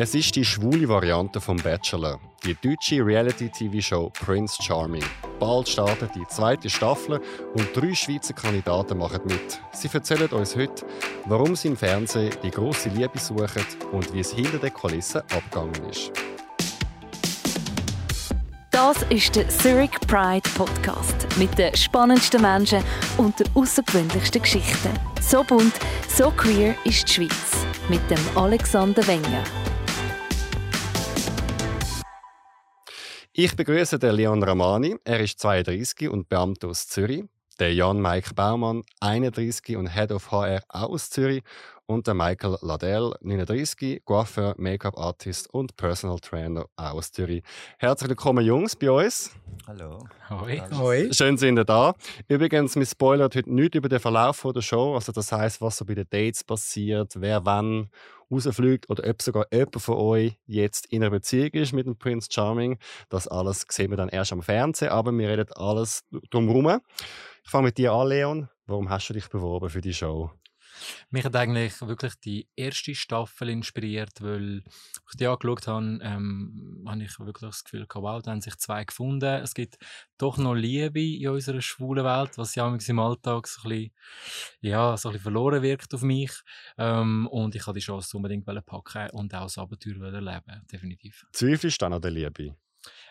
Es ist die schwule Variante vom Bachelor, die deutsche Reality-TV-Show Prince Charming. Bald startet die zweite Staffel und drei Schweizer Kandidaten machen mit. Sie erzählen uns heute, warum sie im Fernsehen die große Liebe suchen und wie es hinter den Kulissen abgegangen ist. Das ist der Zurich Pride Podcast mit den spannendsten Menschen und den außergewöhnlichsten Geschichten. So bunt, so queer ist die Schweiz mit dem Alexander Wenger. Ich begrüße den Leon Ramani. Er ist 32 und Beamter aus Zürich. Der Jan Mike Baumann, 31 und Head of HR auch aus Zürich. Und der Michael Ladell, 39, Coiffeur, Make-up-Artist und Personal Trainer auch aus Zürich. Herzlich willkommen, Jungs, bei uns. Hallo. Hoi. Hoi. Schön sind ihr da. Übrigens, wir spoilern heute nichts über den Verlauf der Show. Also das heißt, was so bei den Dates passiert, wer wann rausfliegt oder ob sogar jemand von euch jetzt in einer Beziehung ist mit dem Prince Charming. Das alles sehen wir dann erst am Fernsehen, aber wir reden alles drumherum. Ich fange mit dir an, Leon. Warum hast du dich beworben für die Show? Mich hat eigentlich wirklich die erste Staffel inspiriert, weil ich die angeschaut habe, ähm, habe ich wirklich das Gefühl gehabt, wow, da haben sich zwei gefunden. Es gibt doch noch Liebe in unserer schwulen Welt, was ja im Alltag so ein bisschen, ja, so ein bisschen verloren wirkt auf mich. Ähm, und ich wollte die Chance unbedingt packen und auch das Abenteuer erleben, definitiv. Zweifelst du an der Liebe?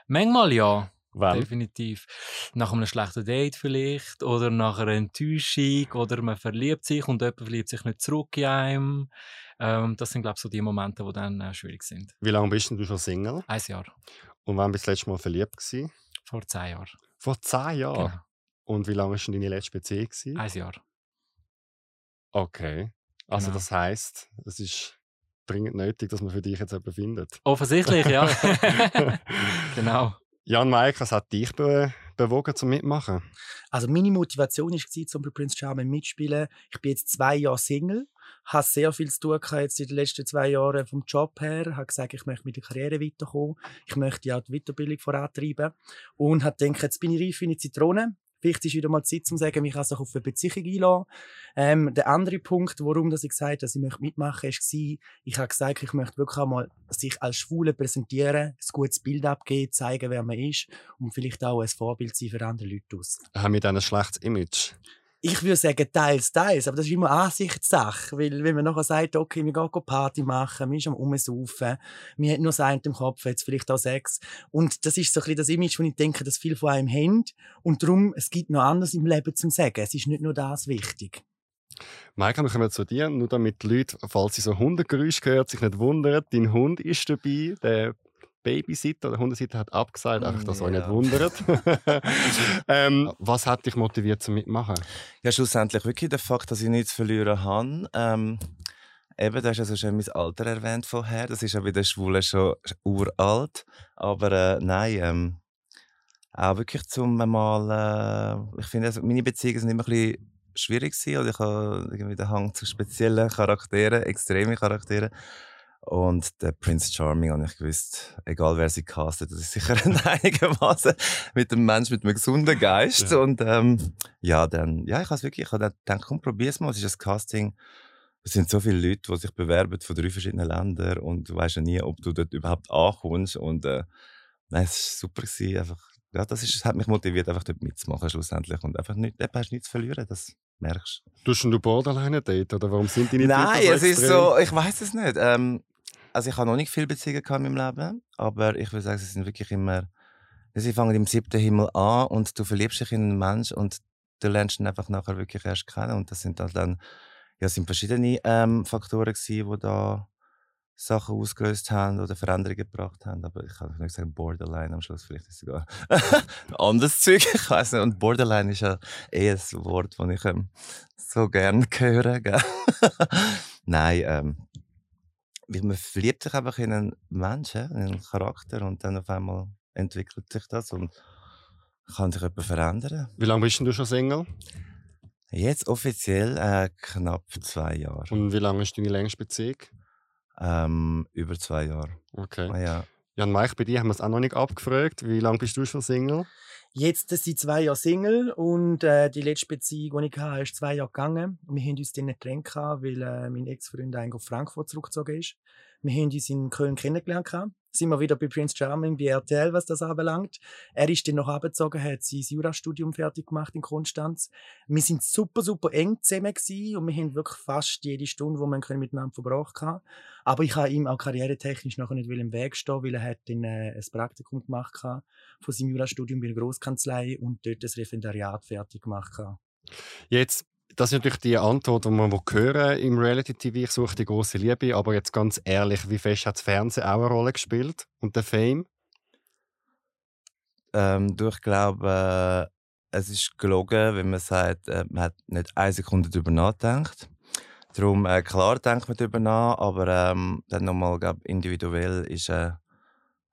Manchmal ja. Wann? Definitiv. Nach einem schlechten Date vielleicht oder nach einer Enttäuschung oder man verliebt sich und jemand verliebt sich nicht zurück in einem. Ähm, das sind, glaube ich, so die Momente, die dann äh, schwierig sind. Wie lange bist du schon Single? Ein Jahr. Und wann bist du das letzte Mal verliebt? Gewesen? Vor zehn Jahren. Vor zehn Jahren? Genau. Und wie lange war denn deine letzte Beziehung? Gewesen? Ein Jahr. Okay. Also Genau. das heißt, es ist dringend nötig, dass man für dich jetzt jemanden findet. Offensichtlich, ja. genau. Jan Maik, was hat dich be bewogen zum Mitmachen? Also meine Motivation war, zum bei Prince Charming mitspielen. Ich bin jetzt zwei Jahre Single, habe sehr viel zu tun jetzt in den letzten zwei Jahren vom Job her. Habe gesagt, ich möchte mit der Karriere weiterkommen. Ich möchte auch die Weiterbildung vorantreiben. Und habe gedacht, jetzt bin ich reif wie eine Zitrone. Vielleicht ist wieder mal Zeit, um zu sagen, mich also auf eine Beziehung einlassen. Ähm, der andere Punkt, warum dass ich gesagt habe, dass ich möchte mitmachen möchte, war, ich habe gesagt, ich möchte wirklich einmal sich als Schwule präsentieren, ein gutes Bild abgeben, zeigen, wer man ist und vielleicht auch ein Vorbild sein für andere Leute aus. Haben wir dann ein schlechtes Image? Ich würde sagen, teils, teils. Aber das ist immer Ansichtssache. Weil, wenn man nachher sagt, okay, wir gehen Party machen, wir sind am Umsaufen, wir haben nur das eine im Kopf, jetzt vielleicht auch Sex. Und das ist so ein bisschen das Image, wo ich denke, dass viele von einem haben. Und darum, es gibt noch anderes im Leben zum Sagen. Es ist nicht nur das wichtig. Maika, wir kommen zu dir, nur damit die Leute, falls sie so Hundegeräusche hören, sich nicht wundern. Dein Hund ist dabei, der Babysitter oder Hundesitter hat abgesagt, einfach, dass euch nicht Ja. wundert. ähm, was hat dich motiviert zum Mitmachen? Ja, schlussendlich wirklich der Fakt, dass ich nichts verlieren habe. Ähm, eben, du hast also schon mein Alter erwähnt vorher. Das ist ja bei den Schwulen schon uralt. Aber äh, nein, ähm, auch wirklich zum mal. Äh, ich finde, also, meine Beziehungen sind immer ein bisschen schwierig gewesen, oder ich habe irgendwie den Hang zu speziellen Charakteren, extreme Charakteren. Und der Prince Charming habe ich gewusst, egal wer sie castet, das ist sicher einigermaßen mit einem Mensch mit einem gesunden Geist. Ja. Und ähm, ja, dann, ja, ich habe wirklich, ich habe dann gedacht, komm, probier's mal. Es ist ein Casting. Es sind so viele Leute, die sich bewerben von drei verschiedenen Ländern und du weißt ja nie, ob du dort überhaupt ankommst. Und äh, nein, es war super gewesen. Einfach, ja, das ist, hat mich motiviert, einfach dort mitzumachen schlussendlich und einfach nicht, eben, hast nichts zu verlieren. Das merkst du. Tust du Borderline Date oder warum sind deine Nein, Typen es ist extrem? so, ich weiß es nicht. Ähm, also ich habe noch nicht viele Beziehungen in meinem Leben, aber ich würde sagen, sie sind wirklich immer, sie fangen im siebten Himmel an und du verliebst dich in einen Mensch und du lernst ihn einfach nachher wirklich erst kennen und das sind halt dann, ja, sind verschiedene ähm, Faktoren gewesen, die da Sachen ausgelöst haben oder Veränderungen gebracht haben, aber ich kann nicht sagen Borderline am Schluss, vielleicht ist es sogar ein anderes Zeug, ich weiß nicht, und Borderline ist ja eh ein Wort, das ich ähm, so gerne höre? Nein, ähm, weil man verliebt sich einfach in einen Menschen, in einen Charakter und dann auf einmal entwickelt sich das und kann sich etwas verändern. Wie lange bist du schon Single? Jetzt offiziell äh, knapp zwei Jahre. Und wie lange ist deine längste Beziehung? Ähm, über zwei Jahre. Okay. Ah, ja. Jan Maik, bei dir haben wir es auch noch nicht abgefragt. Wie lange bist du schon Single? Jetzt sind zwei Jahre Single und äh, die letzte Beziehung, die ich hatte, ist zwei Jahre gegangen. Wir haben uns dann getrennt, weil äh, mein Ex-Freund eigentlich auf Frankfurt zurückgezogen ist. Wir haben uns in Köln kennengelernt. Sind wir wieder bei Prince Charming, bei RTL, was das anbelangt. Er ist dann noch abgezogen, hat sein Jurastudium fertig gemacht in Konstanz. Wir sind super, super eng zusammen gewesen und wir haben wirklich fast jede Stunde, die wir miteinander verbracht haben. Aber ich habe ihm auch karrieretechnisch nachher nicht im Weg stehen, weil er hat dann äh, ein Praktikum gemacht von seinem Jurastudium bei der Großkanzlei und dort das Referendariat fertig gemacht. Jetzt das ist natürlich die Antwort, die man hören im Reality-TV. Ich suche die große Liebe. Aber jetzt ganz ehrlich, wie fest hat das Fernsehen auch eine Rolle gespielt? Und der Fame? Ähm, du, ich glaube, äh, es ist gelogen, wenn man sagt, äh, man hat nicht eine Sekunde darüber nachgedacht. Darum, äh, klar denkt man darüber nach, aber ähm, dann nochmal, glaube individuell ist äh,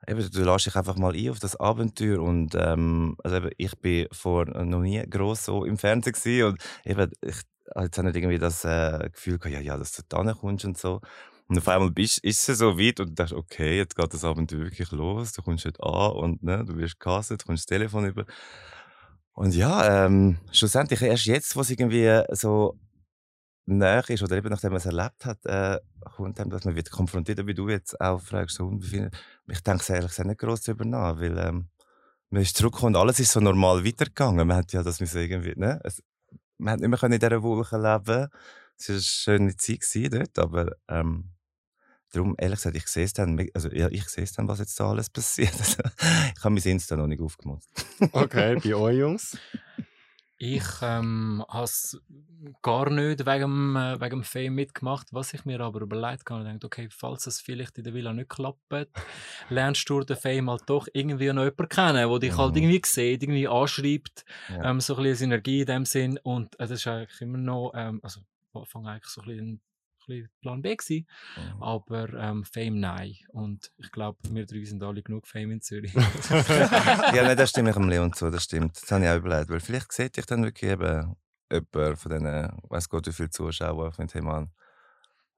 Eben, du lässt dich einfach mal ein auf das Abenteuer und ähm, also eben, ich bin vor noch nie groß so im Fernsehen und eben, ich jetzt auch nicht irgendwie das äh, Gefühl ja, ja, dass du da kommst und so. Und auf einmal bist, ist es so weit und du denkst, okay, jetzt geht das Abenteuer wirklich los, du kommst nicht an und ne, du wirst gehasst, du kommst das Telefon über. Und ja, ähm, schlussendlich erst jetzt, wo es irgendwie so näher ist oder eben nachdem man es erlebt hat, äh, kommt einem, dass man wird konfrontiert, wie du jetzt auch fragst, so, ich denke ehrlich gesagt nicht groß darüber nach, weil ähm, man ist zurückgekommen und alles ist so normal weitergegangen. Man hat ja das müssen irgendwie, ne? Es, man hat nicht mehr in dieser Woche leben Es war eine schöne Zeit dort, aber ähm, darum, ehrlich gesagt, ich sehe es dann, also ja, ich sehe es dann, was jetzt da alles passiert. ich habe mein Insta noch nicht aufgemacht. okay, bei euch Jungs? Ich ähm, habe es gar nicht wegen, äh, wegen dem Fame mitgemacht. Was ich mir aber überlegt habe, ich okay, falls es vielleicht in der Villa nicht klappt, lernst du den Fame halt doch irgendwie noch jemanden kennen, der dich halt mhm. irgendwie sieht, irgendwie anschreibt, ja. ähm, so ein bisschen Synergie in dem Sinn. Und äh, das ist eigentlich immer noch, ähm, also Anfang eigentlich so ein bisschen bisschen Plan B gewesen. Mhm. Aber ähm, Fame nein. Und ich glaube, wir drei sind alle genug Fame in Zürich. ja, nein, das stimme ich dem Leon zu, das stimmt. Das habe ich auch überlegt. Weil vielleicht seht ich dann wirklich eben jemand von diesen, weiß Gott, wie viele Zuschauer auf dem Thema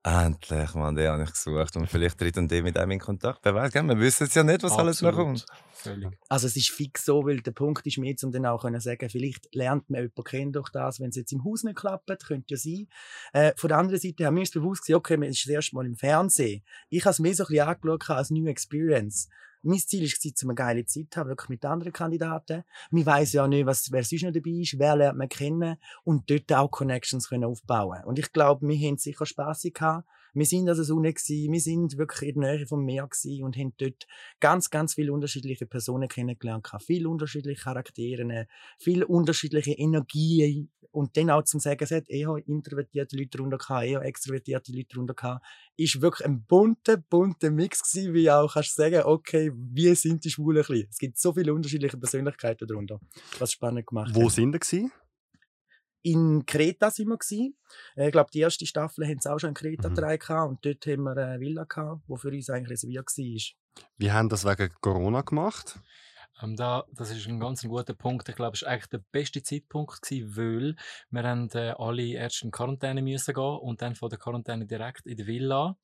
Endlich, Mann, den habe ich gesucht. Und vielleicht tritt und der mit einem in Kontakt. Wer weiß, wir wissen es ja nicht, was Absolut. alles noch kommt. Völlig. Also es ist fix so, weil der Punkt ist mir jetzt, um dann auch zu sagen, vielleicht lernt man jemanden kennen durch das, wenn es jetzt im Haus nicht klappt, könnte ja sein. Äh, von der anderen Seite haben wir uns bewusst gesagt, okay, man ist das erste Mal im Fernsehen. Ich habe es mir so ein bisschen angeschaut als New Experience. Mein Ziel war, dass wir eine geile Zeit haben, wirklich mit anderen Kandidaten. Man weiss ja nicht, was, wer sonst noch dabei ist, wer lernt man kennen und dort auch Connections können aufbauen Und ich glaube, wir haben sicher Spass gehabt. Wir sind also Sonne gewesen, wir sind wirklich in der Nähe vom Meer gewesen und haben dort ganz, ganz viele unterschiedliche Personen kennengelernt, viele unterschiedliche Charaktere, viele unterschiedliche Energien. Und dann auch zum sagen, es hat eher introvertierte Leute drunter gehabt, eher extrovertierte Leute drunter gehabt, ist wirklich ein bunter, bunter Mix gewesen, wie auch kannst sagen, okay, wie sind die Schwulen ein Es gibt so viele unterschiedliche Persönlichkeiten darunter, was spannend gemacht Wo hat. sind sie in Kreta sind wir gewesen. Äh, ich glaube, die erste Staffel haben sie auch schon in Kreta mhm. gehabt und dort haben wir eine Villa gehabt, die für uns eigentlich reserviert war. Wie haben das wegen Corona gemacht? Ähm, da, das ist ein ganz guter Punkt. Ich glaube, es war eigentlich der beste Zeitpunkt, gewesen, weil wir haben, äh, alle erst in Quarantäne müssen gehen und dann von der Quarantäne direkt in die Villa.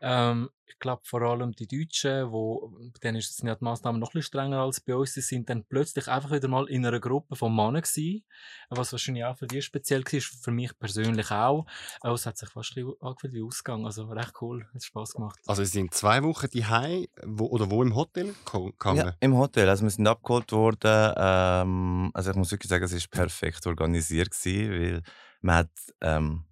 Ähm, ich glaube vor allem die Deutschen, wo, bei denen ist die Maßnahmen noch ein bisschen strenger als bei uns, die sind dann plötzlich einfach wieder mal in einer Gruppe von Männern gewesen, was wahrscheinlich auch für die speziell war, für mich persönlich auch. Aber es hat sich fast ein bisschen angefühlt wie Ausgang, also recht cool, hat Spaß gemacht. Also sie sind zwei Wochen die wo, oder wo im Hotel gegangen? Ja, im Hotel, also wir sind abgeholt worden, ähm, also ich muss wirklich sagen, es war perfekt organisiert gewesen, weil man hat, ähm,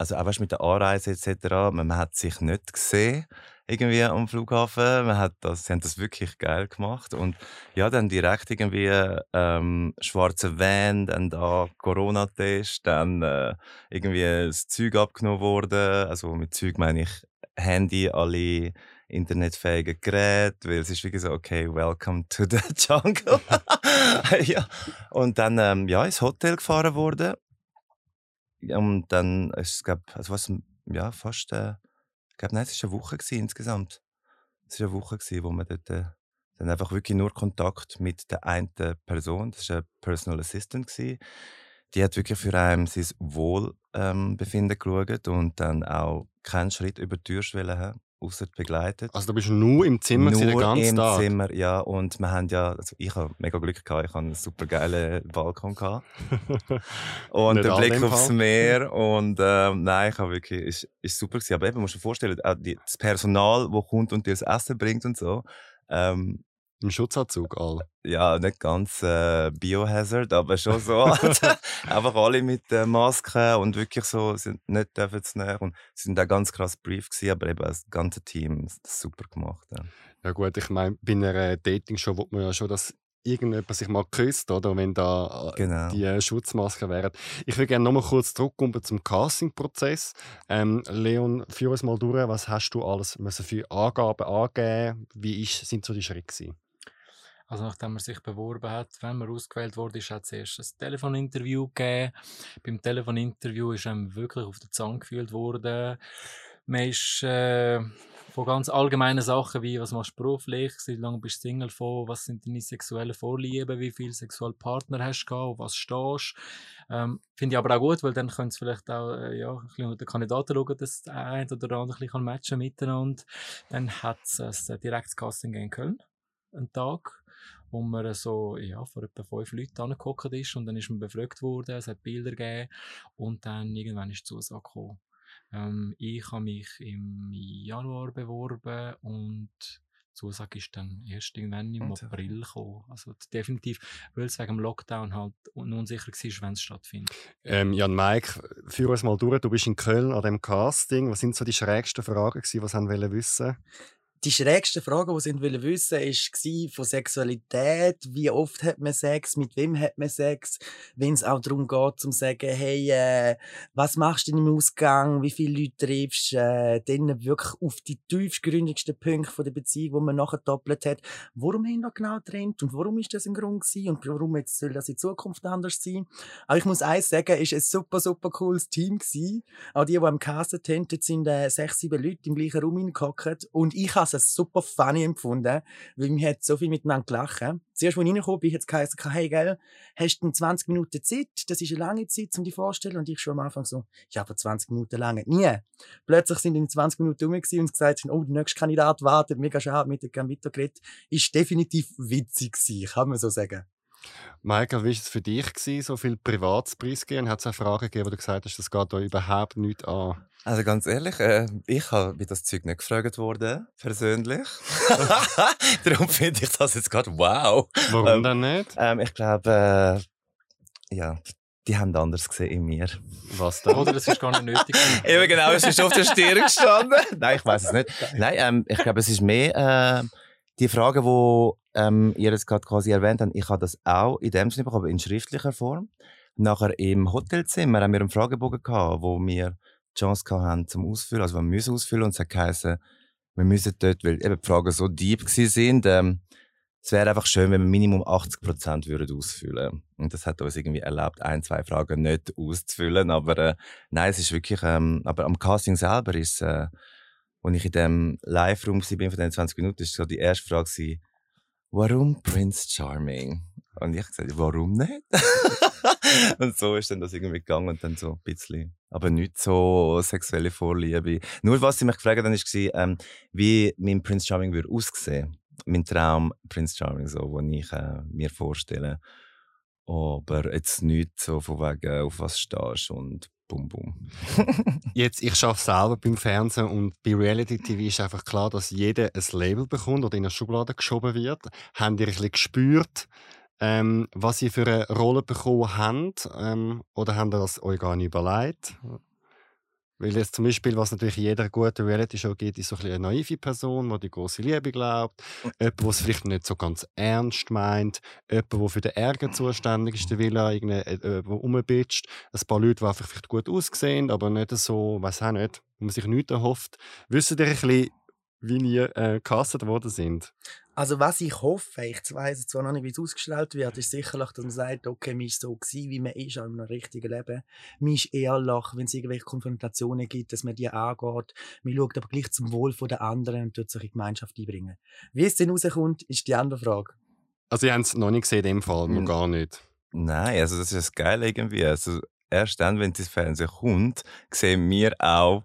also auch weißt, mit der Anreise etc., man, man hat sich nicht gesehen irgendwie am Flughafen. Man hat das, sie haben das wirklich geil gemacht und ja, dann direkt irgendwie ähm, schwarze Van, dann da Corona-Test, dann äh, irgendwie das Zeug abgenommen worden. Also mit Zeug meine ich Handy, alle internetfähigen Geräte, weil es ist wirklich so, okay, welcome to the jungle. ja. Und dann ähm, ja, ins Hotel gefahren worden und dann, es gab, also was, ja, fast, äh, ich glaube, nein, es war eine Woche gewesen, insgesamt. Es war eine Woche, gewesen, wo man dort äh, dann einfach wirklich nur Kontakt mit der einen Person, das war eine Personal Assistant, gewesen. die hat wirklich für einen sein Wohlbefinden ähm, geschaut und dann auch keinen Schritt über die Tür haben. Außer begleitet. Also du bist nur im Zimmer gewesen, den Nur ganzen im Tag? Zimmer, ja. Und wir haben ja, also ich habe mega Glück gehabt, ich habe einen super geilen Balkon gehabt. und Nicht den Blick im aufs Fall. Meer und ähm, nein, ich habe wirklich, ist, ist super gewesen. Aber eben, musst du dir vorstellen, auch die, das Personal, das kommt und dir das Essen bringt und so, ähm, Im Schutzanzug all. ja, nicht ganz äh, Biohazard, aber schon so. Einfach alle mit äh, Masken und wirklich so, sind nicht dürfen zu näher. Und sind auch ganz krass brief gewesen, aber eben das ganze Team das super gemacht. Ja. Ja gut, ich meine, bei einer Dating-Show will man ja schon, dass irgendjemand sich mal küsst, oder? Wenn da äh, Genau. die äh, Schutzmasken wären. Ich will gerne nochmal kurz zurückkommen zum Casting-Prozess. Ähm, Leon, führ uns mal durch. Was hast du alles müssen für Angaben angeben? Wie ist, sind so die Schritte gewesen? Also nachdem man sich beworben hat, wenn man ausgewählt wurde, ist hat zuerst ein Telefoninterview gegeben. Beim Telefoninterview ist einem wirklich auf der Zange gefühlt worden. Man ist äh, von ganz allgemeinen Sachen wie, was machst du beruflich, wie lange bist du Single von, was sind deine sexuellen Vorlieben, wie viele Sexualpartner hast du gehabt, auf was stehst ähm, Finde ich aber auch gut, weil dann können sie vielleicht auch äh, ja, ein bisschen mit den Kandidaten schauen, dass der eine oder der andere ein bisschen matchen miteinander. Dann hat es ein direktes Casting in Köln, einen Tag wo man so ja, vor etwa fünf Leuten angeguckt ist und dann ist man befragt worden, es hat Bilder gegeben und dann irgendwann ist die Zusage gekommen. Ähm, ich habe mich im Januar beworben und die Zusage ist dann erst irgendwann im Und, April gekommen. Also definitiv, weil es wegen dem Lockdown halt un- unsicher war, wenn es stattfindet. Ähm, Jan Mike, führ uns mal durch. Du bist in Köln an dem Casting. Was sind so die schrägsten Fragen, die sie wissen Die schrägste Frage, die sie wissen war von Sexualität. Wie oft hat man Sex? Mit wem hat man Sex? Wenn es auch darum geht, zu sagen, hey, äh, was machst du im Ausgang? Wie viele Leute triffst? Äh, dann wirklich auf die tiefgründigsten Punkte der Beziehung, die man nachher doppelt hat. Warum haben wir genau getrennt? Und warum ist das ein Grund gewesen? Und warum jetzt soll das in Zukunft anders sein? Aber ich muss eins sagen, es war ein super, super cooles Team gewesen. Auch die, die am Castet haben, dort sind äh, sechs, sieben Leute im gleichen Raum hineingehockt. Und ich es super funny empfunden, weil wir so viel miteinander gelacht. Zuerst, als ich reingekommen bin, hat es geheißen, hey, gell, hast du 20 Minuten Zeit? Das ist eine lange Zeit, um dich vorzustellen. Und ich schon am Anfang so, ja, aber 20 Minuten lange. Nie. Plötzlich sind in 20 Minuten rum und gesagt, oh, der nächste Kandidat wartet, mega schade, mit dem Gambito geredet. Ist definitiv witzig gewesen, kann man so sagen. Michael, wie war es für dich, so viel Privatspreis gegeben? Hat es auch Fragen gegeben, wo du gesagt hast, das geht da überhaupt nicht an? Also ganz ehrlich, äh, ich habe bei das Zeug nicht gefragt worden, persönlich. Darum finde ich das jetzt gerade wow. Warum Ähm, denn nicht? Ähm, ich glaube, äh, ja, die haben anders gesehen in mir. Was denn? Oder es ist gar nicht nötig. Eben genau, es ist auf der Stirn gestanden. Nein, ich weiß es nicht. Nein, ähm, ich glaube, es ist mehr äh, die Frage, wo ähm, ihr jetzt gerade quasi erwähnt habt. Ich habe das auch in dem Sinne bekommen, aber in schriftlicher Form. Nachher im Hotelzimmer haben wir einen Fragebogen gehabt, wo wir Chance haben zum Ausfüllen, also wir müssen ausfüllen und es hat geheißen, wir müssen dort, weil eben die Fragen so deep sind, ähm, es wäre einfach schön, wenn wir Minimum 80 Prozent würden. Und das hat uns irgendwie erlaubt, ein, zwei Fragen nicht auszufüllen. Aber äh, nein, es ist wirklich, ähm, aber am Casting selber ist, äh, als ich in dem Live-Raum war von den 20 Minuten, ist so die erste Frage gewesen, warum Prince Charming? Und ich habe gesagt, warum nicht? und so ist dann das irgendwie gegangen und dann so ein bisschen, aber nicht so sexuelle Vorliebe. Nur was sie mich gefragt haben, war, ähm, wie mein Prince Charming würde aussehen. Mein Traum Prince Charming, so, den ich äh, mir vorstelle. Aber jetzt nicht so von wegen, auf was stehst und bum bum. Jetzt, ich arbeite selber beim Fernsehen und bei Reality TV ist einfach klar, dass jeder ein Label bekommt oder in eine Schublade geschoben wird. Habt ihr ein bisschen gespürt, ähm, was ihr für eine Rolle bekommen habt? Ähm, oder habt ihr das euch gar nicht überlegt? Weil jetzt zum Beispiel, was natürlich jeder guten Reality-Show gibt, ist so ein eine naive Person, die die große Liebe glaubt. Jemand, der es vielleicht nicht so ganz ernst meint. Jemand, der für den Ärger zuständig ist, der will er irgendwie, äh, äh, rumbitscht. Ein paar Leute, die einfach vielleicht gut aussehen, aber nicht so, weiß auch nicht, wo man sich nichts erhofft. Wisst ihr ein bisschen, wie ihr äh, gecastet worden sind? Also was ich hoffe, ich weiß zwar noch nicht, wie es ausgestellt wird, ist sicherlich, dass man sagt, okay, man ist so gewesen, wie man ist, auch im richtigen Leben. Man ist ehrlich, wenn es irgendwelche Konfrontationen gibt, dass man die angeht. Man schaut aber gleich zum Wohl der anderen und tut sich in die Gemeinschaft einbringen. Wie es dann rauskommt, ist die andere Frage. Also ihr habt es noch nicht gesehen, in dem Fall, noch Hm. gar nicht. Nein, also das ist das Geile irgendwie. Also erst dann, wenn das Fernsehen kommt, sehen wir auch,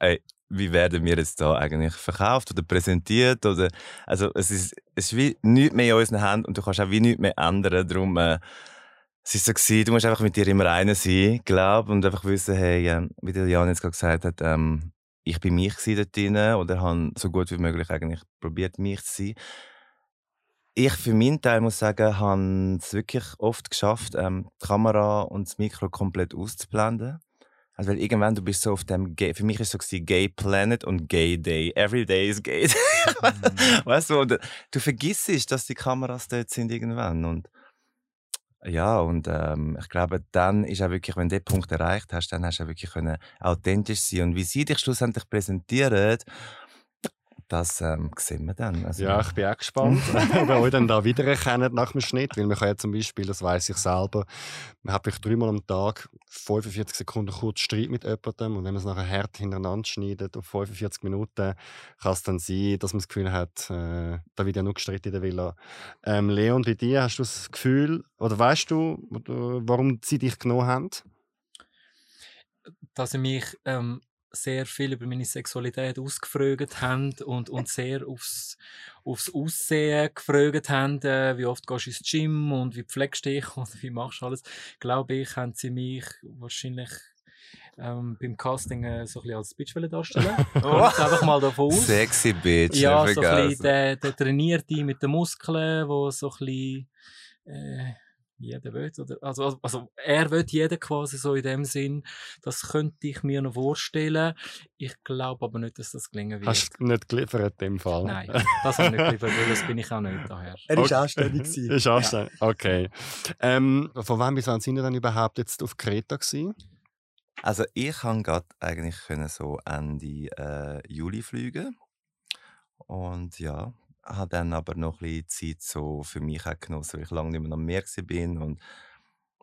ey, wie werden wir jetzt da eigentlich verkauft oder präsentiert oder also es ist, es ist wie nichts mehr in unseren Händen und du kannst auch wie nichts mehr ändern, darum äh, es ist so gewesen, du musst einfach mit dir im Reinen sein, glaub und einfach wissen, hey, äh, wie der Jan jetzt gerade gesagt hat, ähm, ich bin mich dort drin oder habe so gut wie möglich eigentlich probiert, mich zu sein. Ich für meinen Teil muss sagen, habe es wirklich oft geschafft, ähm, die Kamera und das Mikro komplett auszublenden. Also, weil irgendwann, du bist so auf dem Gay, für mich ist es so gewesen, Gay Planet und Gay Day. Every day is Gay Day. Mhm. weißt du, und äh, du vergisst, dass die Kameras dort sind irgendwann. Und ja, und ähm, ich glaube, dann ist auch wirklich, wenn du den Punkt erreicht hast, dann hast du auch wirklich können authentisch sein. Und wie sie dich schlussendlich präsentieren, das ähm, sehen wir dann. Also, ja, ich bin auch gespannt, ob ihr euch dann da wiedererkennt nach dem Schnitt. Weil man kann ja zum Beispiel, das weiß ich selber, man hat dreimal am Tag 45 Sekunden kurz Streit mit jemandem und wenn man es nachher hart hintereinander schneidet auf 45 Minuten, kann es dann sein, dass man das Gefühl hat, äh, da wird ja nur gestritten in der Villa. Ähm, Leon, bei dir hast du das Gefühl, oder weißt du, warum sie dich genommen haben? Dass sie mich ähm, sehr viel über meine Sexualität ausgefragt haben und, und sehr aufs, aufs Aussehen gefragt haben, äh, wie oft gehst du ins Gym und wie pflegst du dich und wie machst du alles, glaube ich, haben sie mich wahrscheinlich ähm, beim Casting äh, so ein bisschen als Bitch darstellen. oh. einfach mal davon aus. Sexy Bitch. Ja, so ein bisschen der, der Trainierte mit den Muskeln, wo so ein bisschen äh, jeder will. Oder, also, also, also er will jeder quasi so in dem Sinn. Das könnte ich mir noch vorstellen. Ich glaube aber nicht, dass das gelingen wird. Hast du nicht geliefert in dem Fall? Nein, das habe ich nicht geliefert, weil das bin ich auch nicht daher. Er ist okay. anständig ist anständig, ja. okay. Ähm, von wann bis wann sind ihr dann überhaupt jetzt auf Kreta gewesen? Also ich kann gerade eigentlich können so Ende äh, Juli fliegen. Und ja, habe dann aber noch ein bisschen Zeit so für mich auch genossen, weil ich lange nicht mehr am Meer bin und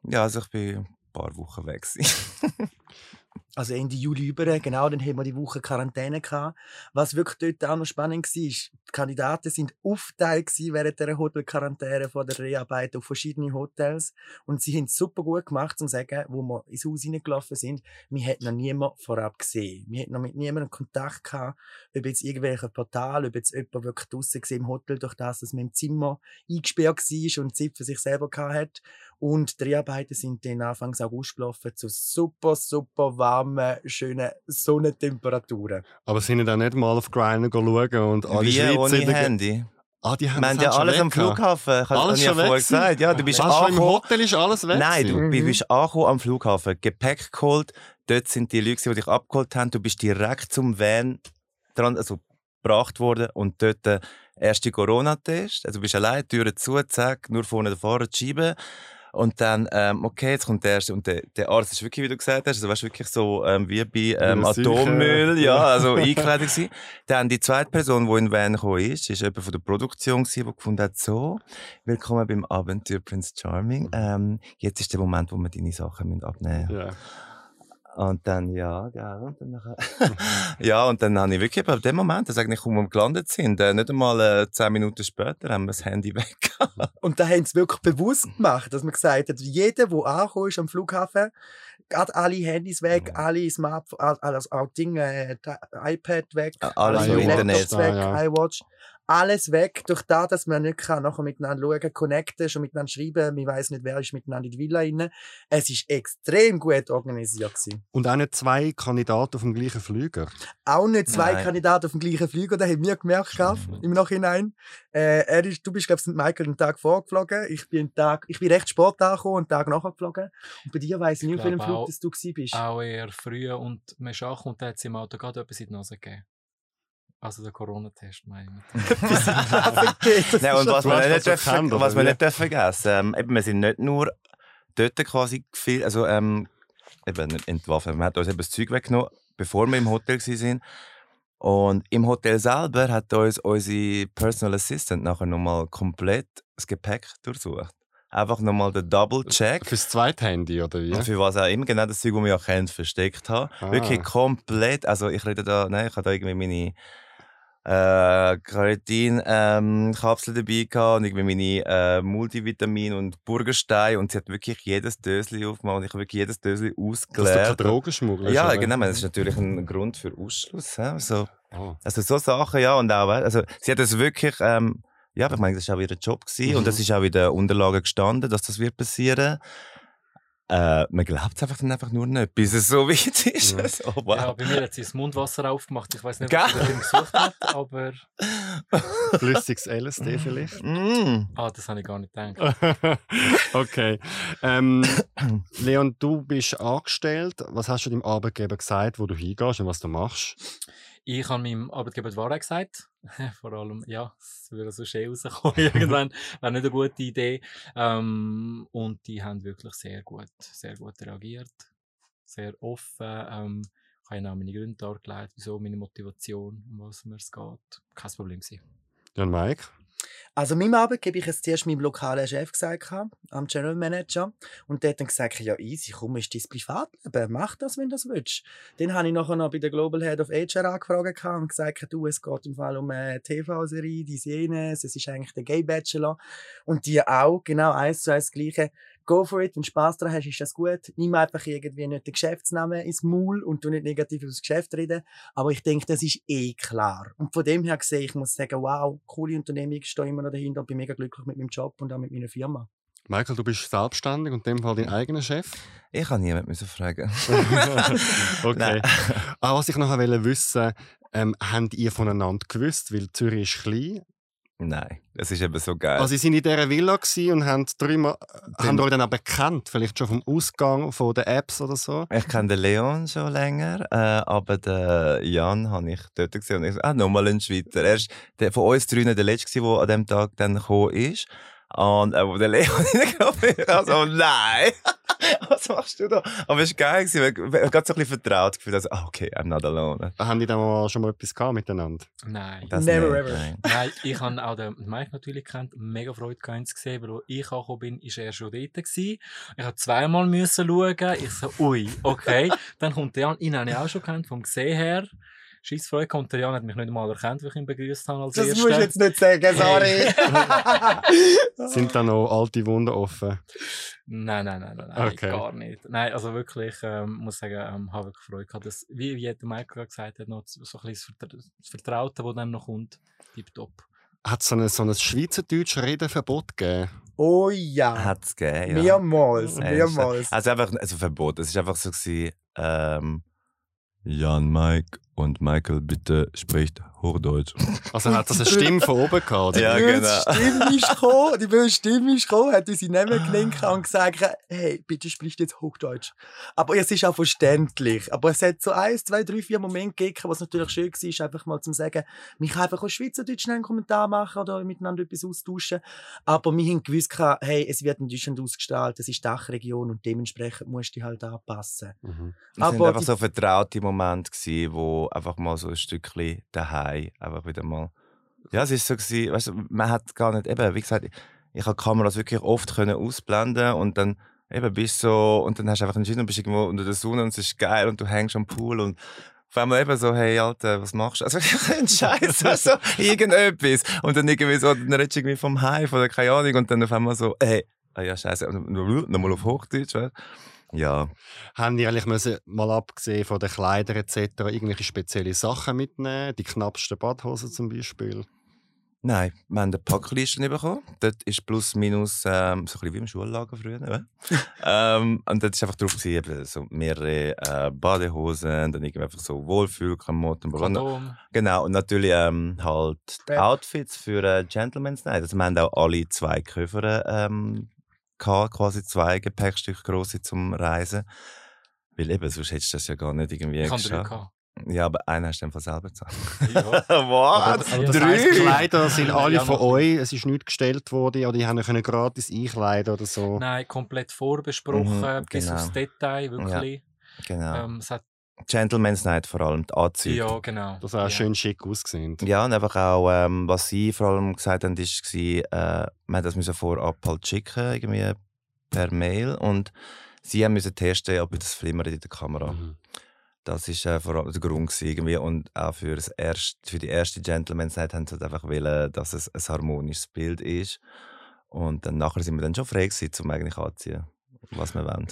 ja, also ich bin ein paar Wochen weg also Ende Juli über, genau, dann haben wir die Woche Quarantäne gehabt. Was wirklich dort auch noch spannend war, die Kandidaten sind aufteilt während der Hotelquarantäne von der Rearbeit auf verschiedene Hotels und sie haben es super gut gemacht, um zu sagen, wo wir ins Haus hineingelaufen sind, wir hätten noch niemanden vorab gesehen. Wir hätten noch mit niemandem Kontakt gehabt, ob jetzt irgendwelche Portal, ob jetzt jemand wirklich draussen im Hotel, durch das, dass man im Zimmer eingesperrt war und Zeit für sich selber hat. Und die Dreharbeiten sind dann Anfang August gelaufen zu super, super warmen, schönen Sonnentemperaturen. Aber sind dann nicht mal auf Grindr schauen und alle Wie, Schweizer... ohne Handy? Ah, die haben Wir haben ja alles am Flughafen. Ich alles schon vorher gesagt. Ja, du bist Was, im Hotel ist alles weg? Nein, du mhm. bist angekommen am Flughafen, Gepäck geholt. Dort sind die Leute, die dich abgeholt haben. Du bist direkt zum Van dran, also gebracht worden und dort der erste Corona-Test. Also du bist allein, Türen zu, zack, nur vorne der Fahrer die Scheibe. Und dann, ähm, okay, jetzt kommt der erste, und der, der Arzt ist wirklich, wie du gesagt hast, also weißt, wirklich so ähm, wie bei ähm, Atommüll, ja, also eingekleidet gewesen. Dann die zweite Person, die in Van gekommen ist, ist jemand von der Produktion gewesen, die gefunden hat, so, willkommen beim Abenteuer Prince Charming, ähm, jetzt ist der Moment, wo wir deine Sachen abnehmen müssen. Ja. Und dann, ja, ja, und dann nachher, ja, und dann habe ich wirklich ab dem Moment, dass eigentlich um gelandet sind, äh, nicht einmal äh, zehn Minuten später haben wir das Handy weg. und da haben sie wirklich bewusst gemacht, dass man gesagt hat, jeder, der angekommen ist am Flughafen, hat alle Handys weg, ja. alle Smartphones, alles, auch Dinge, äh, iPad weg, alles alle Internet weg, ja. iWatch alles weg, durch das, dass man nicht kann, nachher miteinander schauen, connecten, schon miteinander schreiben, man weiß nicht, wer ist miteinander in die Villa rein. Es ist extrem gut organisiert gewesen. Und auch nicht zwei Kandidaten auf dem gleichen Flüger? Auch nicht zwei Nein. Kandidaten auf dem gleichen Flüger, das haben wir gemerkt im Nachhinein. Äh, er ist, du bist, glaube ich, Michael einen Tag vorgeflogen. Ich bin, einen Tag, ich bin recht spät angekommen und einen Tag nachher geflogen. Und bei dir weiss ich nicht, auf welchem Flug dass du bist. Auch eher früh und man angekommen und da hat es im Auto gerade etwas in die Nase gegeben. Also der Corona-Test, meine ich. Nein, und was wir nicht, dürfen, was wir nicht dürfen vergessen, ähm, eben, wir sind nicht nur dort quasi viel, also ähm, eben entwaffnet, man hat uns eben das Zeug weggenommen, bevor wir im Hotel waren. Und im Hotel selber hat uns unsere Personal Assistant nachher nochmal komplett das Gepäck durchsucht. Einfach nochmal den Double-Check. Fürs zweite Handy, oder wie? Für was auch immer, genau das Zeug, das wir ja kennt, versteckt haben. Ah. Wirklich komplett, also ich rede da, nein, ich habe da irgendwie meine äh, Kreatin-Kapsel dabei gehabt und irgendwie meine äh, Multivitamin und Burgerstein und sie hat wirklich jedes Dösli aufgemacht und ich habe wirklich jedes Dösli Dass du keine ausgeleert. Drogen schmuggelst. Ja, oder? genau, das ist natürlich ein Grund für Ausschluss. hä? So, Ah. also so Sachen, ja, und auch, also sie hat das wirklich, ähm, ja, ich meine, das war auch ihr Job gewesen, Mhm. und das ist auch in den Unterlagen gestanden, dass das wird passieren. Äh, man glaubt es einfach dann einfach nur nicht, bis es so weit ist. Ja. so, wow. Ja, bei mir hat sie das Mundwasser aufgemacht. Ich weiß nicht, was sie gesucht hat, aber Flüssiges LSD vielleicht. Mm. ah, das habe ich gar nicht gedacht. okay. Ähm, Leon, du bist angestellt. Was hast du deinem Arbeitgeber gesagt, wo du hingehst und was du machst? Ich habe meinem Arbeitgeber die Wahrheit gesagt. Vor allem, ja, es würde so schön rauskommen irgendwann. Wäre nicht eine gute Idee. Ähm, und die haben wirklich sehr gut, sehr gut reagiert. Sehr offen. Ähm, ich habe ihnen auch meine Gründe dargelegt, wieso, meine Motivation, um was es geht. Kein Problem gewesen. Und Mike? Also meinem Arbeitgeber ich es zuerst meinem lokalen Chef gesagt, am General Manager. Und der hat dann gesagt, ja easy, komm, ist dein Privatleben, mach das, wenn du das willst. Dann habe ich nachher noch bei der Global Head of HR angefragt und gesagt, du, es geht im Fall um eine TV-Serie, die jenes, es ist eigentlich der Gay Bachelor. Und die auch, genau eins zu eins das Gleiche. Go for it, wenn du Spass daran hast, ist das gut. Nimm einfach irgendwie nicht den Geschäftsnamen ins Maul und du nicht negativ über das Geschäft reden. Aber ich denke, das ist eh klar. Und von dem her gesehen, ich muss sagen, wow, coole Unternehmung, ich stehe immer noch dahinter und bin mega glücklich mit meinem Job und auch mit meiner Firma. Michael, du bist selbstständig und in dem Fall dein eigener Chef. Ich kann niemand müssen fragen. okay. Nein. Aber was ich noch wollte wissen, ähm, habt ihr voneinander gewusst, weil Zürich ist klein. Nein, das ist eben so geil. Also, sie waren in dieser Villa und haben dreimal, haben euch dann auch bekannt, vielleicht schon vom Ausgang von den Apps oder so. Ich kenne den Leon schon länger, äh, aber den Jan habe ich dort gesehen und ich ah, nochmal ein Schweizer. Er der, von uns drinnen der Letzte, der an dem Tag dann gekommen ist. Und äh, wo der Leon reingekommen ist, also, oh nein! Was machst du da? Aber es war geil, gewesen, weil ich habe so ein bisschen vertraut gefühlt, also, ah, okay, I'm not alone. Haben die dann mal schon mal etwas gehabt miteinander? Nein. Das Never nicht, ever. nein. Nein, ich habe auch den Mike natürlich kennt, mega Freude gehabt, ihn zu sehen, weil als ich angekommen bin, ist er schon dort gewesen. Ich habe zweimal müssen schauen. Ich so, ui, okay. Dann kommt der Jan, ihn habe ich auch schon kennt, vom Gesehen her. Scheiß Freude der Jan hat mich nicht mal erkannt, wie ich ihn begrüßt habe als Das Erster. musst du jetzt nicht sagen, sorry. Sind da noch alte Wunden offen? Nein, nein, nein, nein, nein Okay. gar nicht. Nein, also wirklich, ähm, muss sagen, ähm, habe wirklich Freude gehabt. Dass, wie, wie der Michael gerade gesagt hat, noch so ein bisschen das, Vertra das Vertraute, das dann noch kommt, tipptopp. Hat es so ein, so ein schweizerdeutsch Redenverbot gegeben? Oh ja. Hat es gegeben, ja. Mehrmals, mehrmals. Also einfach, also Verbot. Es ist einfach so gewesen, ähm, Jan, Mike und Michael, bitte spricht Hochdeutsch. Also hat das eine Stimme von oben gehabt? Ja, die genau. Stimme ist gekommen, die böse Stimme ist gekommen, hat uns in den Namen gelenkt und gesagt, hey, bitte sprich jetzt Hochdeutsch. Aber es ist auch verständlich. Aber es hat so eins, zwei, drei, vier Momente gegeben, was natürlich schön war, einfach mal zu sagen, wir können einfach auf Schweizerdeutsch einen Kommentar machen oder miteinander etwas austauschen. Aber wir haben gewusst, hey, es wird in Deutschland ausgestrahlt, es ist Dachregion und dementsprechend musst du dich halt anpassen. Mhm. Es sind Aber einfach die- so vertraute Momente gewesen, wo einfach mal so ein Stückchen daheim einfach wieder mal. Ja, es ist so gewesen, weißt du, man hat gar nicht, eben, wie gesagt, ich habe Kameras wirklich oft können ausblenden und dann eben bist du so, und dann hast du einfach entschieden und bist irgendwo unter der Sonne und es ist geil und du hängst am Pool und auf einmal eben so, hey Alter, was machst du? Also ein Scheiß, also irgendetwas. Und dann irgendwie so, dann redest du irgendwie vom Hive oder keine Ahnung und dann auf einmal so, hey, ah ja, scheiße, und nochmal auf Hochdeutsch, weißt du? Ja. Haben die eigentlich müssen, mal abgesehen von den Kleidern etc. irgendwelche spezielle Sachen mitnehmen? Die knappsten Badhosen zum Beispiel? Nein, wir haben eine Packliste bekommen. Dort ist plus minus ähm, so ein bisschen wie im Schullager früher. Ne? ähm, und dort ist einfach drauf gewesen, so mehrere äh, Badehosen, dann irgendwie einfach so Wohlfühlklamotten. Kondom. Genau, und natürlich ähm, halt. Outfits für äh, Gentleman's Night. Also wir haben auch alle zwei Koffer ähm, gehabt, quasi zwei Gepäckstücke grosse zum Reisen. Weil eben, sonst hättest du das ja gar nicht irgendwie Ich geschafft. Ja, aber einen hast du einfach selber gezahlt. Ja. Was? Aber das heisst, die Drei? Kleider sind alle Ja, von euch, es ist nicht gestellt worden oder die haben können gratis einkleiden oder so. Nein, komplett vorbesprochen, Mhm, bis genau. aufs Detail, wirklich. Genau. Ähm, es hat, Gentleman's Night vor allem, die Anzüge. ja, genau. Das auch ja. schön schick ausgesehen. Ja, und einfach auch, ähm, was sie vor allem gesagt haben, ist, war, äh, wir haben das müssen vorab halt schicken, irgendwie per Mail. Und sie haben müssen testen, ob das flimmert in der Kamera. Mhm. Das ist äh, vor allem der Grund gewesen, irgendwie. Und auch für, das erste, für die erste Gentleman's Night haben sie halt einfach wollen, dass es ein harmonisches Bild ist. Und dann nachher sind wir dann schon frei gewesen, um eigentlich anziehen, was wir wollen.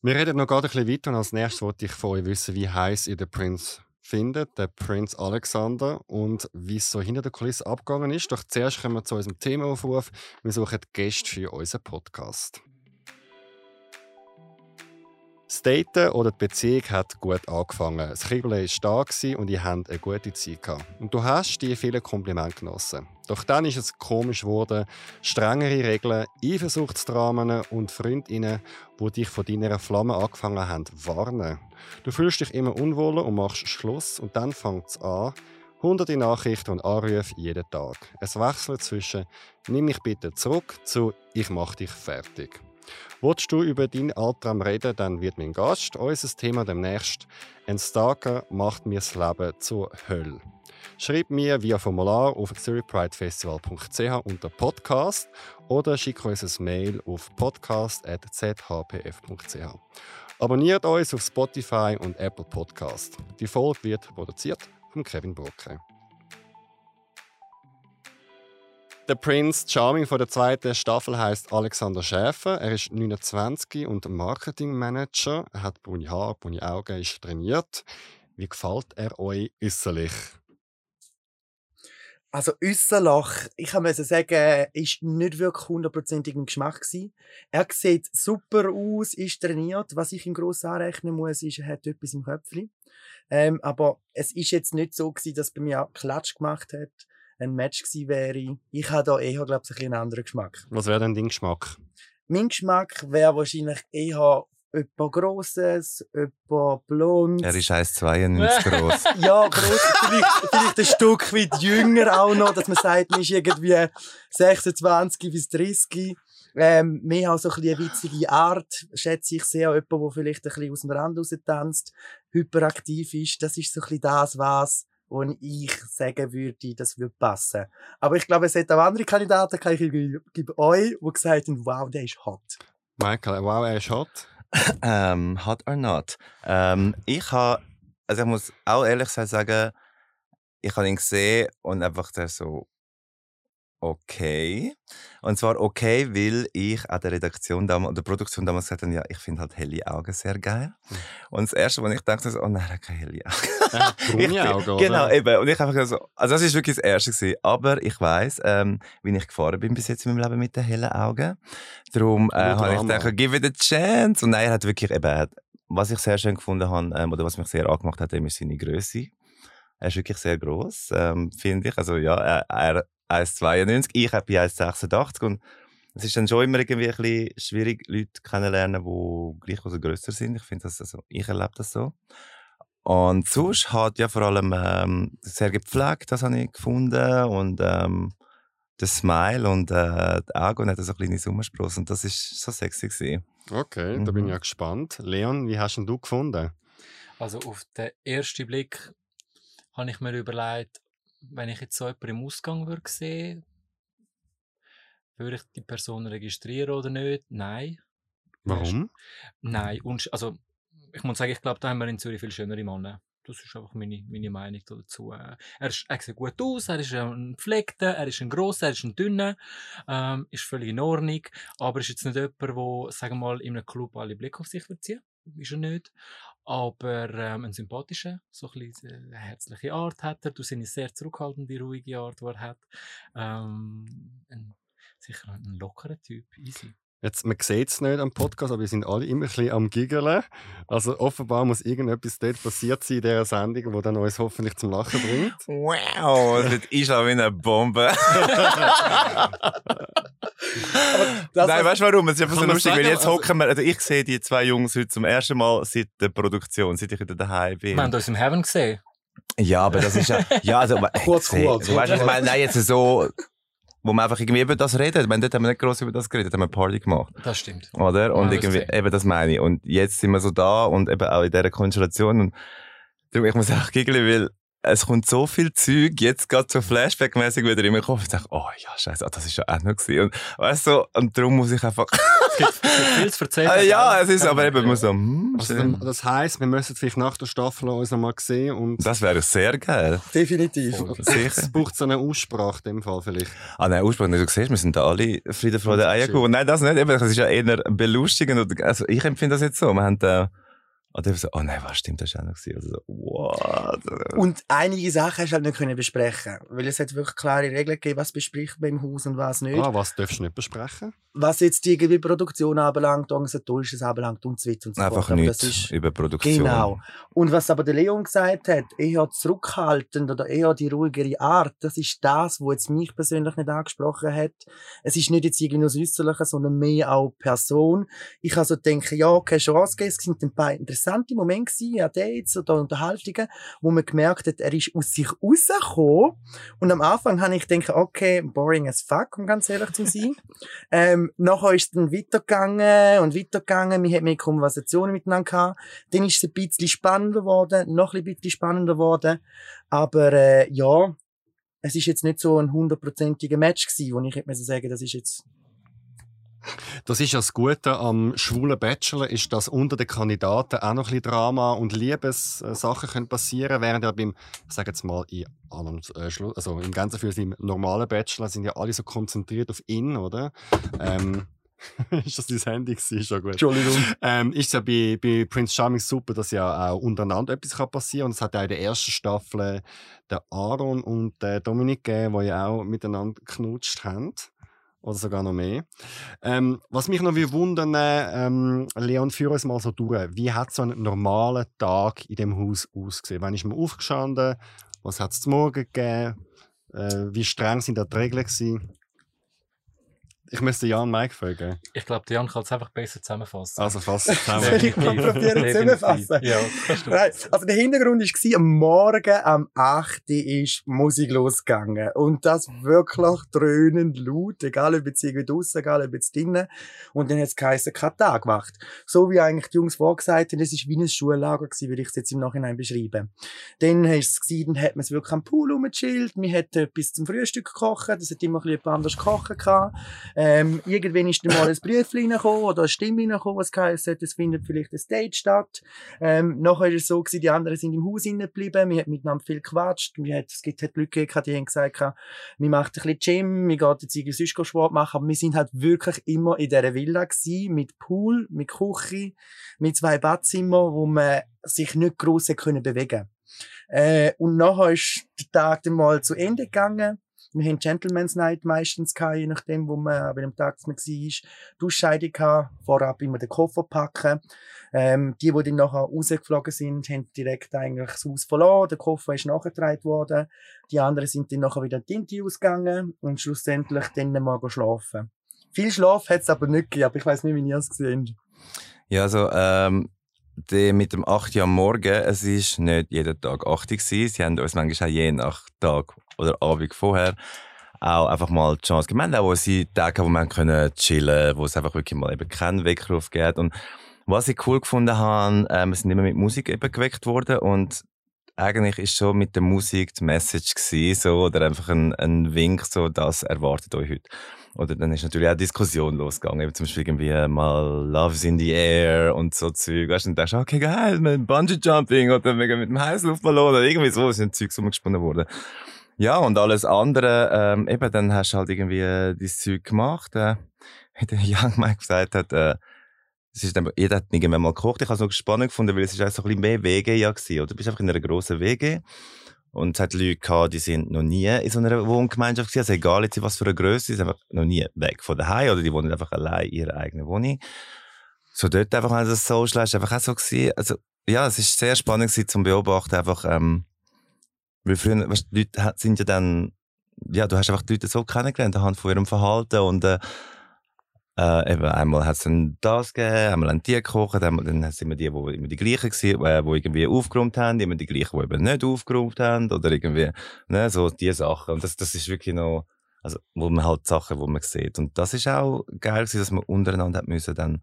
Wir reden noch gerade ein bisschen weiter und als nächstes wollte ich von euch wissen, wie heiß ihr den Prince findet, der Prinz Alexander, und wie es so hinter der Kulisse abgegangen ist. Doch zuerst kommen wir zu unserem Themaaufruf. Wir suchen Gäste für unseren Podcast. Das Daten oder die Beziehung hat gut angefangen. Das Kribbeln war da und ihr habt eine gute Zeit. Und du hast die vielen Komplimente genossen. Doch dann ist es komisch geworden. Strengere Regeln, Eifersuchtsdramen und Freundinnen, die dich von deiner Flamme angefangen haben, warnen. Du fühlst dich immer unwohler und machst Schluss und dann fängt es an. Hunderte Nachrichten und Anrufe jeden Tag. Es wechselt zwischen «Nimm mich bitte zurück» zu «Ich mach dich fertig». Wolltest du über deinen Albtraum reden, dann wird mein Gast unser Thema demnächst «Ein Stalker macht mir das Leben zur Hölle». Schreib mir via Formular auf zurichpridefestival.ch unter Podcast oder schick uns ein Mail auf podcast.zhpf.ch. Abonniert uns auf Spotify und Apple Podcast. Die Folge wird produziert von Kevin Brucke. Der Prince Charming von der zweiten Staffel heißt Alexander Schäfer. Er ist 29 und Marketingmanager. Er hat braune Haare, braune Augen, ist trainiert. Wie gefällt er euch äußerlich? Also Üsselach, ich kann sagen, ist nicht wirklich hundertprozentig im Geschmack gewesen. Er sieht super aus, ist trainiert. Was ich ihm gross anrechnen muss, ist, er hat etwas im Köpfchen. Ähm, aber es ist jetzt nicht so gewesen, dass bei mir Klatsch gemacht hat ein Match gewesen wäre. Ich habe da eher, glaube ich, einen anderen Geschmack. Was wäre denn dein Geschmack? Mein Geschmack wäre wahrscheinlich eher etwas Grosses, etwas blond. Er ist 1,92 groß. ja, gross. Vielleicht, vielleicht ein Stück weit jünger auch noch, dass man sagt, man ist irgendwie 26 bis 30. Ähm, mehr so ein eine witzige Art, schätze ich sehr. Jemand, der vielleicht ein bisschen aus dem Rand raus tanzt, hyperaktiv ist. Das ist so ein bisschen das, was wo ich sagen würde, das würde passen. Aber ich glaube, es hat auch andere Kandidaten, kann ich gebe euch, die gesagt haben, wow, der ist hot. Michael, wow, er ist hot. ähm, hot or not? Ähm, ich habe, also ich muss auch ehrlich sagen, ich habe ihn gesehen und einfach so, okay. Und zwar okay, weil ich an der Redaktion damals, der Produktion damals gesagt habe, ja, ich finde halt helle Augen sehr geil. Mhm. Und das Erste, was ich dachte, so, oh nein, er hat keine helle Augen. braune Augen, oder? Genau, eben. Und ich einfach so, also das ist wirklich das Erste gewesen. Aber ich weiss, ähm, wie ich gefahren bin bis jetzt in meinem Leben mit den hellen Augen. Darum äh, habe ich gedacht, give it a chance. Und nein, er hat wirklich eben, was ich sehr schön gefunden habe, ähm, oder was mich sehr angemacht hat, ist seine Größe. Er ist wirklich sehr groß, ähm, finde ich. Also ja, er, er 1,92. Ich habe bei 1,86 und es ist dann schon immer irgendwie ein bisschen schwierig, Leute kennenzulernen, die gleich oder grösser sind. Ich finde das also, ich erlebe das so. Und sonst hat ja vor allem ähm, sehr gepflegt, das habe ich gefunden und ähm, der Smile und äh, die Augen hat so eine kleine Sommersprosse und das ist so sexy gewesen. Okay, mhm. da bin ich mhm. ja gespannt. Leon, wie hast du gefunden? Also auf den ersten Blick habe ich mir überlegt, wenn ich jetzt so jemanden im Ausgang würde sehen, würde ich die Person registrieren oder nicht? Nein. Warum? Nein. Und, also, ich muss sagen, ich glaube, da haben wir in Zürich viel schönere Männer. Das ist einfach meine, meine Meinung dazu. Er, ist, er sieht gut aus, er ist ein Pflegter, er ist ein grosser, er ist ein dünner, ähm, ist völlig in Ordnung, aber ist jetzt nicht jemand, der, sagen wir mal, in einem Club alle Blick auf sich verziehen. Ist er nicht aber ähm, ein sympathischer, so ein bisschen eine äh, herzliche Art hat er. Du eine sehr zurückhaltende, ruhige Art, die er hat. Ähm, ein, sicher ein lockerer Typ, easy. Jetzt, man sieht es nicht am Podcast, aber wir sind alle immer ein bisschen am Giggeln. Also offenbar muss irgendetwas dort passiert sein in dieser Sendung, die dann uns hoffentlich zum Lachen bringt. Wow, das ist auch wie eine Bombe. Nein, weißt du warum? Es ist einfach so lustig, weil jetzt also hocken wir, also ich sehe die zwei Jungs heute zum ersten Mal seit der Produktion, seit ich wieder daheim bin. Wir haben uns im Heaven gesehen. Ja, aber das ist ja, ja, also, kurz, kurz. Du weißt, ich meine, nein, jetzt so, wo man einfach irgendwie über das redet. Ich meine, dort haben wir nicht groß über das geredet, haben wir Party gemacht. Das stimmt. Oder? Und ja, irgendwie, eben das meine ich. Und jetzt sind wir so da und eben auch in dieser Konstellation und darum, ich muss auch giggeln, weil es kommt so viel Zeug jetzt gerade so Flashback-mäßig wieder in meinen Kopf. Ich denke, oh ja, scheiße, oh, das ist ja auch noch gewesen. Und weißt du, und darum muss ich einfach gibt viel zu erzählen. Äh, ja, es ist aber eben immer so. Hm, Also, das heisst, wir müssen vielleicht nach der Staffel uns noch mal sehen und das wäre sehr geil. Definitiv. Sicher. es braucht so eine Aussprache in dem Fall vielleicht. Ah nein, ursprünglich, du siehst, wir sind da alle Friede, Freude, Eierkuchen. Nein, das nicht. Eben, das ist ja eher belustigend. Also ich empfinde das jetzt so. Wir haben da... Und dann so, oh nein, was stimmt, das war auch noch. Also so, what? Und einige Sachen hast du halt nicht können besprechen weil es hat wirklich klare Regeln gegeben, was bespricht man im Haus und was nicht. Ah, was darfst du nicht besprechen? Was jetzt die irgendwie Produktion anbelangt, organisatorisches anbelangt und so weiter und so Einfach fort. Aber nichts ist über Produktion. Genau. Und was aber der Leon gesagt hat, eher zurückhaltend oder eher die ruhigere Art, das ist das, was jetzt mich persönlich nicht angesprochen hat. Es ist nicht jetzt irgendwie nur das Äußerliche, sondern mehr auch Person. Ich also denke, ja, keine Chance gegeben. Es sind ein paar interessante Momente gewesen, ja, Dates oder Unterhaltungen, wo man gemerkt hat, er ist aus sich rausgekommen. Und am Anfang habe ich gedacht, okay, boring as fuck, um ganz ehrlich zu sein. ähm, nachher ist es dann weitergegangen und weitergegangen. Wir hatten mehr Konversationen miteinander gehabt. Dann ist es ein bisschen spannender geworden, noch ein bisschen spannender geworden. Aber äh, ja, es ist jetzt nicht so ein hundertprozentiger Match gewesen, wo ich hätte sagen, das ist jetzt Das ist ja das Gute am schwulen Bachelor, ist, dass unter den Kandidaten auch noch ein bisschen Drama und Liebessachen können passieren während ja beim, ich sage jetzt mal, in äh, Schlu- also im Ganzen für im normalen Bachelor sind ja alle so konzentriert auf ihn, oder? Ähm, ist das dein Handy gewesen? Schon gut. Entschuldigung. Ähm, ist ja bei, bei Prince Charming super, dass ja auch untereinander etwas kann passieren kann. Und es hat ja in der ersten Staffel der Aaron und der Dominik gegeben, die ja auch miteinander geknutscht haben. Oder sogar noch mehr. Ähm, was mich noch wundern, ähm, Leon, führ uns mal so durch. Wie hat so ein normaler Tag in dem Haus ausgesehen? Wann ist man aufgestanden? Was hat es zum Morgen gegeben? Äh, wie streng sind da die Regeln gewesen? Ich müsste Jan Mike fragen. Ich glaube, Jan kann es einfach besser zusammenfassen. Also fast zusammen. Soll ich mal probieren zusammenfassen? Ja, kannst du. Nein, also der Hintergrund war, am Morgen, am 8. ist Musik losgegangen. Und das wirklich dröhnend laut, egal ob jetzt irgendwie draussen, egal ob jetzt drinnen. Und dann hat es geheißen, kein Tag gemacht. So wie eigentlich die Jungs vorgesagt haben, es war wie ein Schullager gewesen, würde ich es jetzt im Nachhinein beschreiben. Dann ist es gewesen, dann hat man es wirklich am Pool rumgechillt, wir hatten etwas zum Frühstück gekocht, das hat immer ein bisschen anders gekocht. Ähm, irgendwann ist dann mal ein Briefchen reingekommen oder eine Stimme reingekommen, was geheißen hat, es findet vielleicht ein Date statt. Ähm, nachher ist es so gewesen, die anderen sind im Haus geblieben, wir haben miteinander viel gequatscht, wir hat, es gibt, hat Leute gegeben, die haben gesagt, wir machen ein bisschen Gym, wir gehen jetzt irgendwie sonst Sport machen, aber wir sind halt wirklich immer in dieser Villa gewesen, mit Pool, mit Küche, mit zwei Badezimmern, wo man sich nicht gross bewegen äh, Und nachher ist der Tag dann mal zu Ende gegangen. Wir haben Gentleman's Night meistens gehabt, je nachdem, wo man, an welchem Tag man war. Duschscheide gehabt, vorab immer den Koffer packen. Ähm, die, die dann nachher rausgeflogen sind, haben direkt eigentlich das Haus verloren. Der Koffer ist nachgetragen worden. Die anderen sind dann nachher wieder in die Tinte ausgegangen und schlussendlich dann mal schlafen. Viel Schlaf hat es aber nicht gegeben, aber ich weiß nicht, wie ihr es gesehen Ja, also, ähm, mit dem 8 Uhr am Morgen, es ist nicht jeden Tag 8 Uhr. Sie haben uns manchmal auch je nach Tag oder Abend vorher auch einfach mal die Chance gegeben. Wir haben auch unsere Tage, wo können chillen wo es einfach wirklich mal eben keinen Weckruf gibt. Und was ich cool gefunden habe, wir sind immer mit Musik eben geweckt worden und eigentlich ist schon mit der Musik die Message gewesen, so, oder einfach ein, ein Wink, so, das erwartet euch heute. Oder dann ist natürlich auch Diskussion losgegangen, eben zum Beispiel irgendwie mal Love's in the Air und so Zeug. Weißt du, dann denkst du, okay, geil, mit Bungee Jumping oder mit dem Heißluftballon oder irgendwie so, sind Zeugs umgesponnen worden. Ja, und alles andere, ähm, eben, dann hast du halt irgendwie äh, dieses Zeug gemacht, äh, wie der Young Mike gesagt hat, äh, es ist dann, jeder hat irgendwann mal gekocht. Ich habe es noch spannend gefunden, weil es ist auch so ein bisschen mehr WG ja gewesen, oder? Du bist einfach in einer grossen WG. Und es hat Leute gehabt, die sind noch nie in so einer Wohngemeinschaft gewesen. Also egal jetzt, was für eine Größe, sind einfach noch nie weg von daheim oder die wohnen einfach allein in ihrer eigenen Wohnung. So dort einfach also das Social ist einfach auch so gewesen. Also, ja, es ist sehr spannend gewesen zum Beobachten, einfach, ähm, weil früher, weißt, die Leute sind ja dann, ja, du hast einfach die Leute so kennengelernt anhand von ihrem Verhalten und, äh, äh, eben, einmal hat es dann das gegeben, einmal haben die gekocht, einmal, dann sind immer die, die immer die gleichen gewesen, äh, die irgendwie aufgeräumt haben, immer die gleichen, die eben nicht aufgeräumt haben, oder irgendwie, ne, so die Sachen. Und das, das ist wirklich noch, also, wo man halt Sachen, wo man sieht. Und das ist auch geil gewesen, dass man untereinander hat müssen dann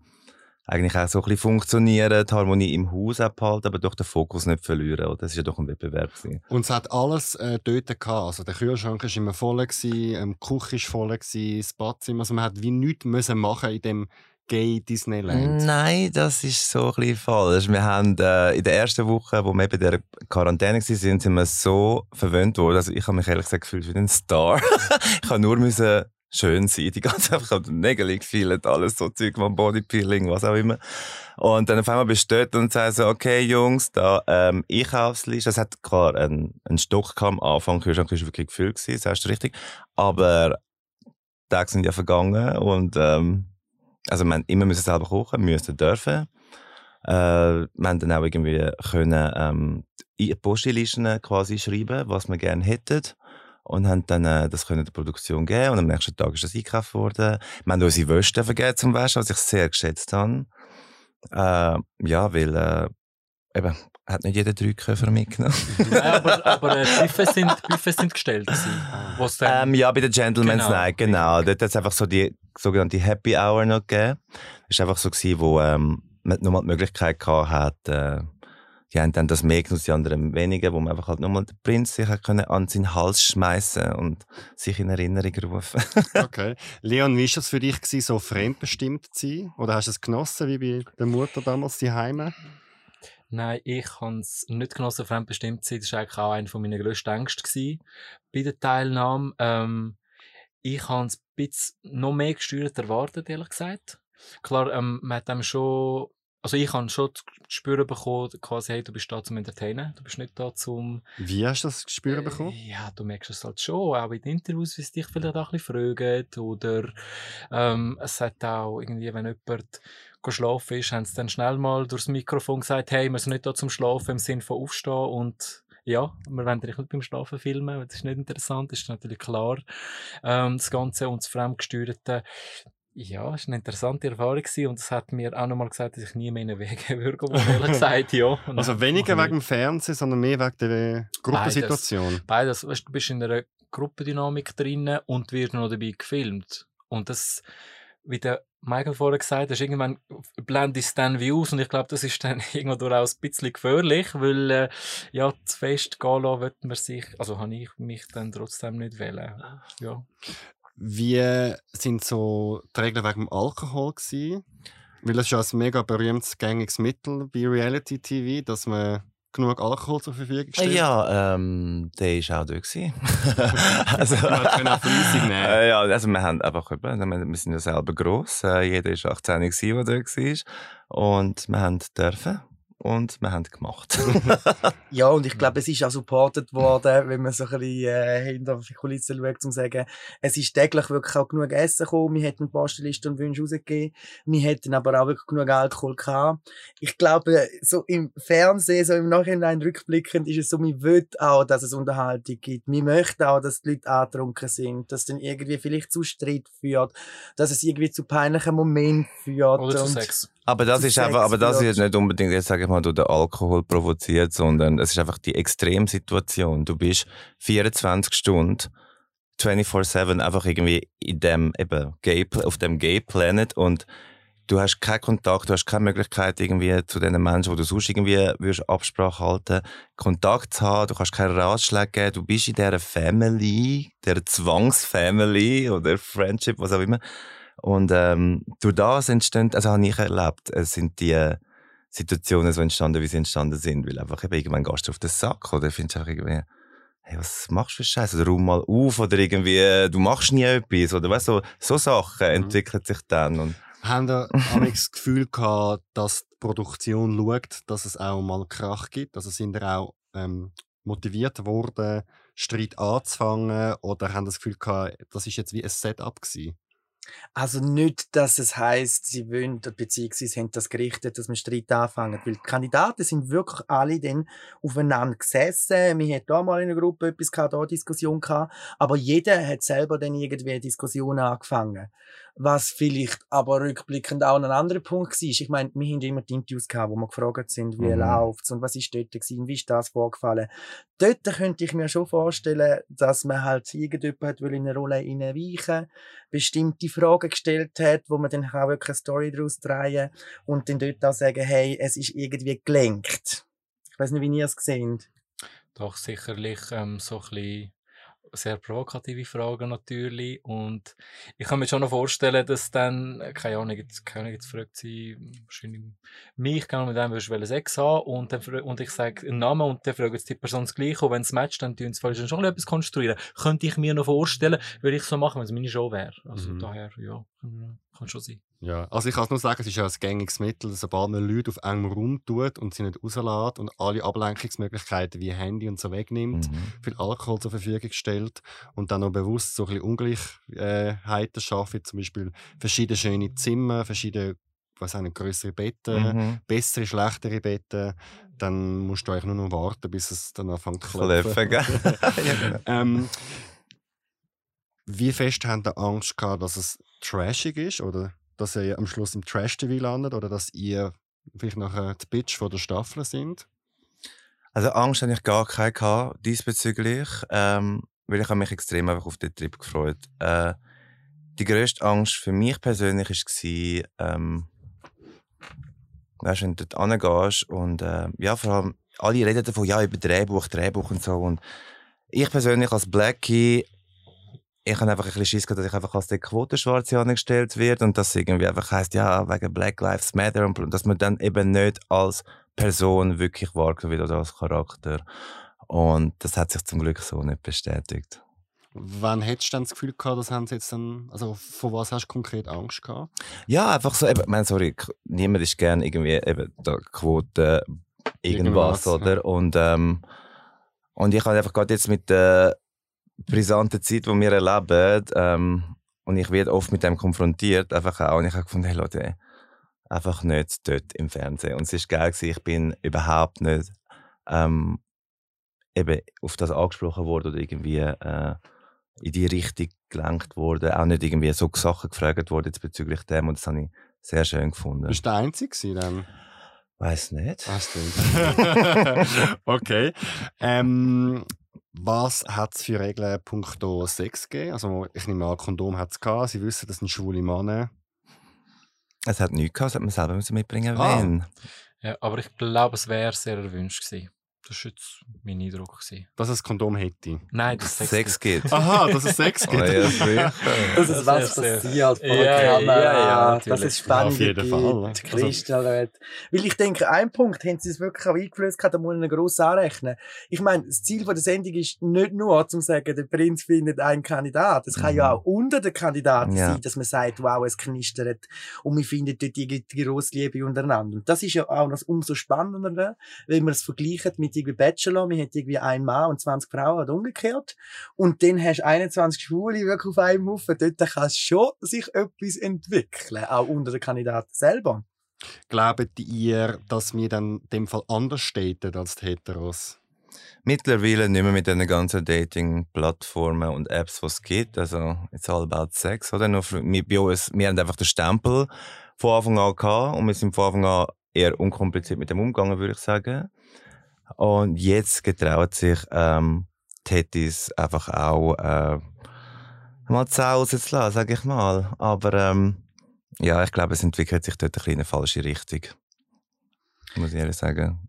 eigentlich auch so ein bisschen funktionieren, die Harmonie im Haus abhalten, aber doch den Fokus nicht verlieren, oder? Das ist ja doch ein Wettbewerb gewesen. Und es hat alles äh, dort gehabt. Also der Kühlschrank war immer voll, gewesen, ähm, die Küche war voll, gewesen, das Badzimmer. Also man hat wie nichts müssen machen in dem, Gay Disneyland? Nein, das ist so ein bisschen falsch. Wir haben äh, in der ersten Woche, wo wir eben in der Quarantäne waren, sind, sind wir so verwöhnt worden. Also ich habe mich ehrlich gesagt gefühlt wie ein Star. ich habe nur müssen schön sein. Die ganze Zeit, ich habe Nägel gefühlt, alles so Zeug, von Bodypeeling, was auch immer. Und dann auf einmal bist du dort und sagst so, okay, Jungs, da, ähm, Einkaufsliste. Es hat klar einen, einen Stock am Anfang, Kühlschrank war wirklich gefüllt das hast du richtig. Aber die Tage sind ja vergangen und, ähm, also haben immer müssen selber kochen, müssen dürfen. Äh, wir haben dann auch irgendwie können, ähm, Postlisten quasi schreiben, was wir gerne hätten und haben dann äh, das können der Produktion geben und am nächsten Tag ist das eingekauft worden. Wir haben unsere Wäsche vergeben zum Waschen, was ich sehr geschätzt habe. Äh, ja, weil äh, eben, hat nicht jeder drei Köffer mitgenommen. Nein, aber, aber äh, die Buffets sind, Buffets sind gestellt gewesen, dann, ähm, ja, bei den Gentleman's Genau, Night, genau. Dort hat es einfach so die sogenannte Happy Hour noch gegeben. Das war einfach so, gewesen, wo ähm, man nochmal die Möglichkeit gehabt hat, äh, die haben dann das mehr genutzt, die anderen weniger, wo man einfach halt nochmal den Prinz sich können an seinen Hals schmeißen und sich in Erinnerung rufen. Okay. Leon, wie war das für dich, gewesen, so fremdbestimmt zu sein? Oder hast du es genossen, wie bei der Mutter damals die Heime? Nein, ich habe es nicht genossen, fremdbestimmt zu sein. Das war eigentlich auch einer meiner grössten Ängste gewesen bei der Teilnahme. Ähm, ich habe es ein bisschen noch mehr gesteuert erwartet, ehrlich gesagt. Klar, ähm, man hat dem schon, also ich habe schon zu spüren bekommen, quasi, hey, du bist da zum Entertainen, du bist nicht da zum... Wie hast du das Gespür bekommen? Ja, du merkst es halt schon, auch in den Interviews, wie sie dich vielleicht auch ein bisschen fragen. Oder ähm, es hat auch irgendwie, wenn jemand go schlafen ist, haben sie dann schnell mal durchs Mikrofon gesagt, hey, wir sind nicht da zum Schlafen im Sinne von aufstehen und ja, wir wollen dich nicht beim Schlafen filmen, das ist nicht interessant, das ist natürlich klar. Ähm, das Ganze und das Fremdgesteuerte, ja, es war eine interessante Erfahrung und es hat mir auch nochmal gesagt, dass ich nie mehr in Weg gehen würde, ehrlich gesagt, ja. Und Also weniger wegen dem Fernsehen, sondern mehr wegen der Gruppensituation. Beides, weißt, du bist in einer Gruppendynamik drin und wirst noch dabei gefilmt. Und das, wie der Michael vorher gesagt hat, irgendwann blendet es dann wie aus und ich glaube, das ist dann irgendwann durchaus ein bisschen gefährlich, weil äh, ja, zu fest gehen lassen wird man sich, also habe ich mich dann trotzdem nicht wählen. Ja. Wie sind so die Regeln wegen dem Alkohol gewesen? Weil das ist ja ein mega berühmtes, gängiges Mittel bei Reality TV, dass man genug Alkohol zur Verfügung stellt. ja, ähm, der war auch da. also, Man kann auch fleissig nehmen. Äh, ja, also wir haben einfach, wir sind ja selber gross. Äh, jeder war 18, gewesen, der da war. Und wir haben dürfen. Und wir haben gemacht. Ja, und ich glaube, es ist auch supported worden, wenn man so ein bisschen äh, hinter die Kulissen schaut, um zu sagen, es ist täglich wirklich auch genug Essen gekommen, wir hätten Postenlisten und Wünsche rausgegeben, wir hätten aber auch wirklich genug Alkohol gehabt. Ich glaube, so im Fernsehen, so im Nachhinein rückblickend, ist es so, man will auch, dass es Unterhaltung gibt. Wir möchten auch, dass die Leute angetrunken sind, dass es dann irgendwie vielleicht zu Streit führt, dass es irgendwie zu peinlichen Momenten führt. Oder zu und- Sex. Aber das ist einfach, aber das ist nicht unbedingt, jetzt sage ich mal, durch den Alkohol provoziert, sondern es ist einfach die Extremsituation. Du bist 24 Stunden, 24-7 einfach irgendwie in dem, eben, Gay, auf dem Gay Planet und du hast keinen Kontakt, du hast keine Möglichkeit irgendwie zu den Menschen, wo du sonst irgendwie würdest Absprache halten, Kontakt zu haben, du kannst keine Ratschläge geben, du bist in dieser Family, der Zwangsfamily oder Friendship, was auch immer. Und ähm, durch das entstehen, also habe ich erlebt, es sind die Situationen so entstanden, wie sie entstanden sind, weil einfach eben irgendwann gehst du auf den Sack oder findest auch irgendwie, hey, was machst du für Scheiße? Oder rum mal auf oder irgendwie, äh, du machst nie etwas oder weißt du, so, so Sachen entwickeln sich dann und Haben amigs das Gefühl gehabt, dass die Produktion schaut, dass es auch mal Krach gibt? Also sind ihr auch ähm, motiviert worden, Streit anzufangen? Oder haben das Gefühl gehabt, das ist jetzt wie ein Setup gewesen? Also nicht, dass es heißt, sie wollen, beziehungsweise haben das gerichtet, dass wir Streit anfangen. Weil die Kandidaten sind wirklich alle dann aufeinander gesessen. Wir hatten da mal in einer Gruppe etwas gehabt, da eine Diskussion gehabt. Aber jeder hat selber dann irgendwie eine Diskussion angefangen. Was vielleicht aber rückblickend auch ein anderer Punkt war. Ich meine, wir haben immer die Interviews gehabt, wo wir gefragt sind, wie Mhm. läuft's und was ist dort gewesen, wie ist das vorgefallen. Dort könnte ich mir schon vorstellen, dass man halt irgendjemand will in eine Rolle hineinweichen bestimmte Fragen gestellt hat, wo man dann auch wirklich eine Story daraus drehen und dann dort auch sagen, hey, es ist irgendwie gelenkt. Ich weiß nicht, wie ihr es seht. Doch sicherlich ähm, so ein bisschen sehr provokative Fragen natürlich. Und ich kann mir schon noch vorstellen, dass dann, äh, keine Ahnung, jetzt, keine Ahnung, jetzt fragt sie wahrscheinlich mich, genau mit dem würdest du Sex haben und, dann, und ich sage einen Namen und dann fragt jetzt die Person das Gleiche und wenn es matcht, dann tun sie schon etwas konstruieren. Könnte ich mir noch vorstellen, würde ich so machen, wenn es meine Show wäre. Also mhm. daher, ja, kann schon sein. Ja, also ich kann nur sagen, es ist ja ein gängiges Mittel, sobald man Leute auf engem Raum tut und sie nicht rauslässt und alle Ablenkungsmöglichkeiten wie Handy und so wegnimmt, mhm. viel Alkohol zur Verfügung stellt und dann noch bewusst so ein bisschen Ungleichheiten schafft, wie zum Beispiel verschiedene schöne Zimmer, verschiedene was nicht, größere Betten, mhm. bessere, schlechtere Betten, dann musst du eigentlich nur noch warten, bis es dann anfängt zu klopfen. Genau. ähm, wie fest haben ihr Angst gehabt, dass es trashig ist oder dass ihr am Schluss im Trash-TV landet oder dass ihr vielleicht nachher die Bitch von der Staffel sind? Also Angst hatte ich gar keine gehabt, diesbezüglich, ähm, weil ich mich extrem einfach auf den Trip gefreut. Äh, die grösste Angst für mich persönlich war, ähm, weißt, wenn du dort hingehst und äh, ja, vor allem alle reden davon, ja, über Drehbuch, Drehbuch und so und ich persönlich als Blackie ich habe einfach ein bisschen Schiss gehabt, dass ich einfach als der Quotenschwarze angestellt wird und das irgendwie einfach heisst, ja, wegen Black Lives Matter und dass man dann eben nicht als Person wirklich wahrgenommen wird oder als Charakter. Und das hat sich zum Glück so nicht bestätigt. Wann hättest du dann das Gefühl gehabt, dass haben sie jetzt dann, also vor was hast du konkret Angst gehabt? Ja, einfach so, eben, ich meine, sorry, niemand ist gern irgendwie eben der Quote irgendwas, irgendwas oder? Ja. Und, ähm, und ich habe einfach gerade jetzt mit der brisante Zeit, die wir erleben. Ähm, und ich werde oft mit dem konfrontiert, einfach auch. Und ich habe gefunden, hey Leute, einfach nicht dort im Fernsehen. Und es ist geil gewesen, ich bin überhaupt nicht ähm, eben auf das angesprochen worden oder irgendwie äh, in die Richtung gelenkt worden. Auch nicht irgendwie so Sachen gefragt worden bezüglich dem. Und das habe ich sehr schön gefunden. Bist du der Einzige dann? Weiß nicht. Weißt du okay. Ähm, was hat es für Regeln punkto Sex gegeben? Also ich nehme an, Kondom hat es gehabt. Sie wissen, das sind schwule Männer. Es hat nichts gehabt, das hat man selber mitbringen ah. wenn. Ja, aber ich glaube, es wäre sehr erwünscht gewesen. Das war jetzt mein Eindruck. Gewesen. Dass es Kondom hätte? Nein, dass es Sex, gibt. Aha, dass es Sex gibt. oh, ja, sicher. dass es was passiert vor der Kamera. Ja, ja, dass es spannend Auf jeden Fall. Crystal also. Weil ich denke, ein Punkt haben sie es wirklich auch eingeflößt, da muss man gross anrechnen. Ich meine, das Ziel der Sendung ist nicht nur, zu sagen, der Prinz findet einen Kandidat. Es kann mhm. ja auch unter den Kandidaten ja. sein, dass man sagt, wow, es knistert und wir finden dort die, die grosse Liebe untereinander. Und das ist ja auch noch umso spannender, wenn man es vergleicht mit irgendwie Bachelor, man hat irgendwie ein Mann und 20 Frauen oder umgekehrt. Und dann hast du 21 Schwule wirklich auf einem Haufen. Dort kann schon sich etwas entwickeln, auch unter den Kandidaten selber. Glaubt ihr, dass wir dann in dem Fall anders stehen als die Heteros? Mittlerweile nicht mehr mit den ganzen Dating-Plattformen und Apps, die es gibt. Also, it's all about sex, oder? Nur für, wir, bei uns, wir haben einfach den Stempel von Anfang an gehabt und wir sind von Anfang an eher unkompliziert mit dem umgegangen, würde ich sagen. Und jetzt getraut sich ähm, Tettis einfach auch äh, mal zu Hause zu lassen, sage ich mal. Aber ähm, ja, ich glaube, es entwickelt sich dort ein bisschen in eine falsche Richtung. Muss ich ehrlich sagen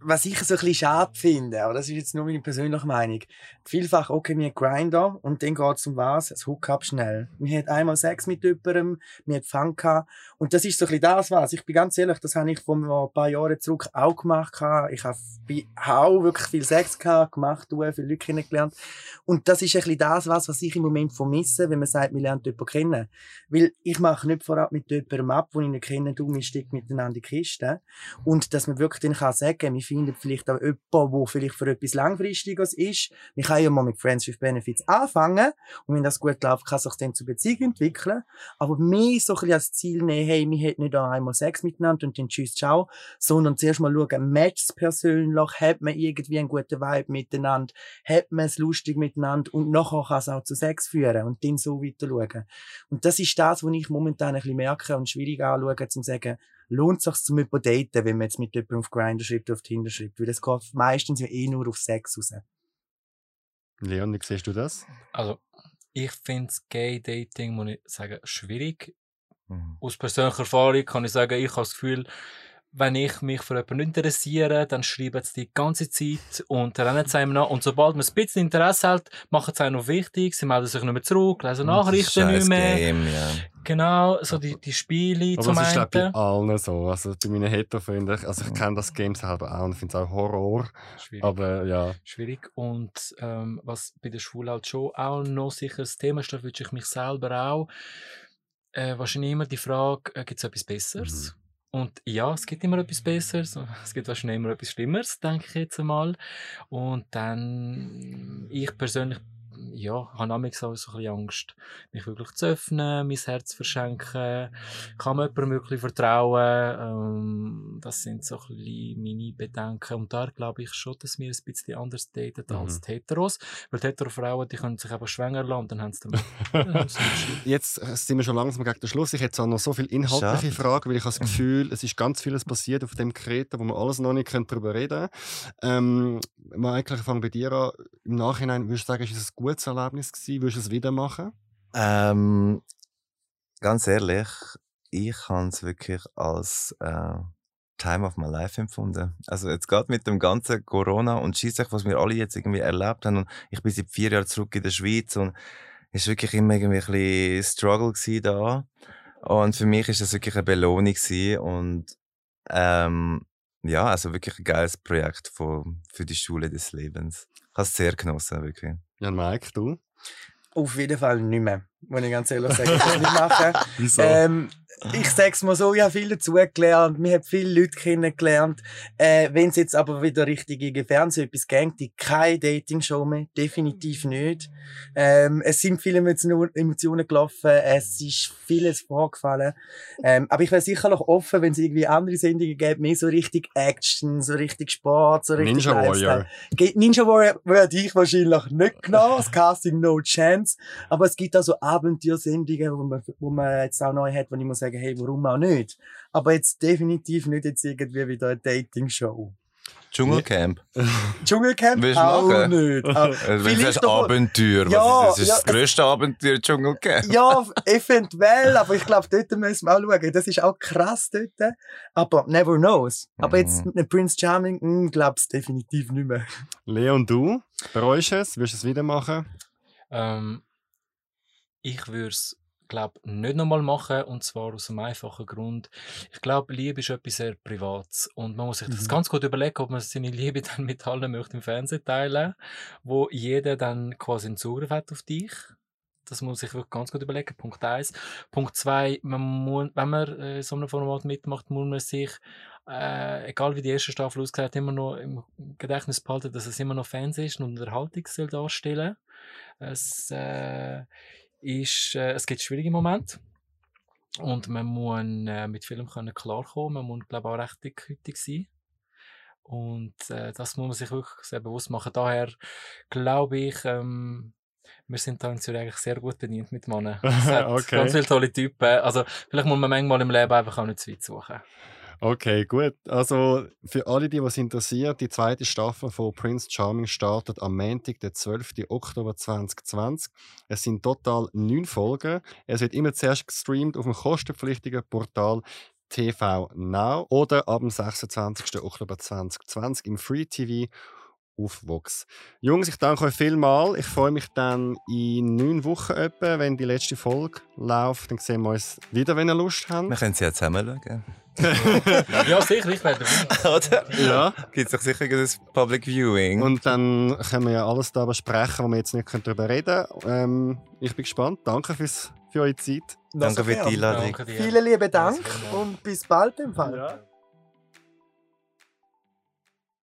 was ich so ein bisschen schade finde, aber das ist jetzt nur meine persönliche Meinung. Vielfach, okay, wir Grinder und dann geht es um was? Das Hookup schnell. Wir haben einmal Sex mit jemandem, wir haben Fun gehabt. Und das ist so ein bisschen das, was. Ich bin ganz ehrlich, das habe ich vor ein paar Jahren zurück auch gemacht. Ich habe auch wirklich viel Sex gehabt, gemacht, viele Leute kennengelernt. Und das ist ein bisschen das, was, was ich im Moment vermisse, wenn man sagt, wir lernen jemanden kennen. Weil ich mache nicht vorab mit jemandem ab, den ich nicht kenne, du, wir stecken miteinander in die Kiste. Und dass man wirklich dann kann sagen, wir finden vielleicht auch jemanden, der vielleicht für etwas Langfristiges ist. Wir können ja mal mit Friends with Benefits anfangen. Und wenn das gut läuft, kann sich dann zu Beziehung entwickeln. Aber mehr so ein bisschen als Ziel nehmen, hey, wir hätten nicht einmal Sex miteinander und dann tschüss, ciao. Sondern zuerst mal schauen, matcht persönlich, hat man irgendwie einen guten Vibe miteinander, hat man es lustig miteinander und nachher kann es auch zu Sex führen und dann so weiter schauen. Und das ist das, was ich momentan ein bisschen merke und schwierig anschaue, zu sagen, lohnt es sich zum überdaten, wenn man jetzt mit jemandem auf Grindr schreibt oder auf Tinder schreibt, weil es geht meistens ja eh nur auf Sex raus. Leon, wie siehst du das? Also, ich finde das Gay-Dating, muss ich sagen, schwierig. Mhm. Aus persönlicher Erfahrung kann ich sagen, ich habe das Gefühl, wenn ich mich für jemanden interessiere, dann schreiben sie die ganze Zeit und rennen sie einem nach. Und sobald man ein bisschen Interesse hat, machen sie auch noch wichtig. Sie melden sich nicht mehr zurück, lesen Nachrichten nicht mehr. Game, ja. Genau, so die, die Spiele Aber zum das ist glaub, bei allen so. Also bei meinen Hetero-Freunden, also ich kenne das Game selber auch und finde es auch Horror. Schwierig. Aber ja, Schwierig. Und ähm, was bei der Schule halt schon auch noch sicher das Thema ist, da wünsche ich mich selber auch. Äh, wahrscheinlich immer die Frage, äh, gibt es etwas Besseres? Und ja, es gibt immer etwas Besseres. Es gibt wahrscheinlich immer etwas Schlimmeres, denke ich jetzt einmal. Und dann, ich persönlich, ja, habe auch so ein bisschen Angst, mich wirklich zu öffnen, mein Herz zu verschenken. Kann man jemandem wirklich vertrauen? Ähm, das sind so ein bisschen meine Bedenken. Und da glaube ich schon, dass wir ein bisschen anders daten als Mhm. die Heteros. Weil die Hetero-Frauen, die können sich einfach schwanger lassen und dann haben sie dann, jetzt äh, sind wir schon langsam gegen den Schluss. Ich hätte zwar noch so viele inhaltliche Schade. Fragen, weil ich habe das Gefühl, es ist ganz vieles passiert auf dem Kreta, wo wir alles noch nicht darüber reden können. Ähm, Michael, ich fange bei dir an. Im Nachhinein würdest du sagen, ist es ein gutes Erlebnis gewesen? Würdest du es wieder machen? Ähm, ganz ehrlich, ich habe es wirklich als äh, Time of my life empfunden. Also jetzt gerade mit dem ganzen Corona und Scheissach, was wir alle jetzt irgendwie erlebt haben. Und ich bin seit vier Jahren zurück in der Schweiz und es war wirklich immer irgendwie ein bisschen Struggle gewesen da. Und für mich ist das wirklich eine Belohnung gewesen und ähm, ja, also wirklich ein geiles Projekt von, für die Schule des Lebens. Ich habe es sehr genossen, wirklich. Jan Mike, du? Auf jeden Fall nicht mehr. Muss ich ganz ehrlich sagen, ich das nicht machen. Wieso? Ähm, ich sag's mal so, ich habe viel dazugelernt, wir haben viele Leute kennengelernt. Äh, Wenn es jetzt aber wieder richtig gegen Fernsehen etwas die keine Dating-Show mehr, definitiv nicht. Ähm, es sind viele Emotionen Emotionen gelaufen, es ist vieles vorgefallen. Ähm, aber ich wäre sicherlich offen, wenn es irgendwie andere Sendungen gäbe, mehr so richtig Action, so richtig Sport, so richtig Ninja Lifestyle. Warrior. Ninja Warrior würde ich wahrscheinlich nicht genau, das Casting no chance. Aber es gibt auch so Abenteuersendungen, wo man, wo man jetzt auch neu hat, wo ich muss sagen, hey, warum auch nicht? Aber jetzt definitiv nicht jetzt irgendwie wieder eine Dating-Show. Dschungelcamp. Dschungelcamp Willst du auch machen? nicht. Aber Also, vielleicht doch- Abenteuer, Ja, was ist das? Das ist ja, das grösste Abenteuer Dschungelcamp. ja, eventuell, aber ich glaube, dort müssen wir auch schauen. Das ist auch krass dort. Aber never knows. Aber jetzt Mhm. mit Prince Charming, hm, glaub's definitiv nicht mehr. Leon, du? Bereust du es? Würdest du es wieder machen? Ähm, ich würde es, glaube nicht nochmal machen. Und zwar aus einem einfachen Grund. Ich glaube, Liebe ist etwas sehr Privates. Und man muss sich das Mhm. ganz gut überlegen, ob man seine Liebe dann mit allen möchte im Fernsehen teilen wo jeder dann quasi einen Zugriff hat auf dich. Das muss ich wirklich ganz gut überlegen. Punkt eins. Punkt zwei, man muss, wenn man äh, so einem Format mitmacht, muss man sich, äh, egal wie die erste Staffel ausgesehen hat, immer noch im Gedächtnis behalten, dass es immer noch Fernsehen ist und Unterhaltung soll darstellen. Es, äh, ist, äh, es gibt schwierige Momente. Und man muss äh, mit Film können klarkommen. Man muss, glaube ich, auch recht dickhütig sein. Und äh, das muss man sich wirklich sehr bewusst machen. Daher glaube ich, ähm, wir sind da in Zürich eigentlich sehr gut bedient mit Männern. Es hat Okay. ganz viele tolle Typen. Also vielleicht muss man manchmal im Leben einfach auch nicht zu weit suchen. Okay, gut. Also für alle, die was interessiert, die zweite Staffel von Prince Charming startet am Montag, den 12. Oktober 2020. Es sind total neun Folgen. Es wird immer zuerst gestreamt auf dem kostenpflichtigen Portal TV Now oder ab dem 26. Oktober 2020 im Free TV auf Vox. Jungs, ich danke euch vielmals. Ich freue mich dann in neun Wochen etwa, wenn die letzte Folge läuft. Dann sehen wir uns wieder, wenn ihr Lust habt. Wir können sie ja zusammen schauen. ja, sicher, ich werde dabei. Oder? Ja. Gibt es doch sicher ein Public Viewing. Und dann können wir ja alles darüber sprechen, wo wir jetzt nicht darüber reden können. Ähm, ich bin gespannt. Danke fürs, für eure Zeit. Danke für die Einladung. Danke dir. Vielen lieben Dank und bis bald im Fall. Ja.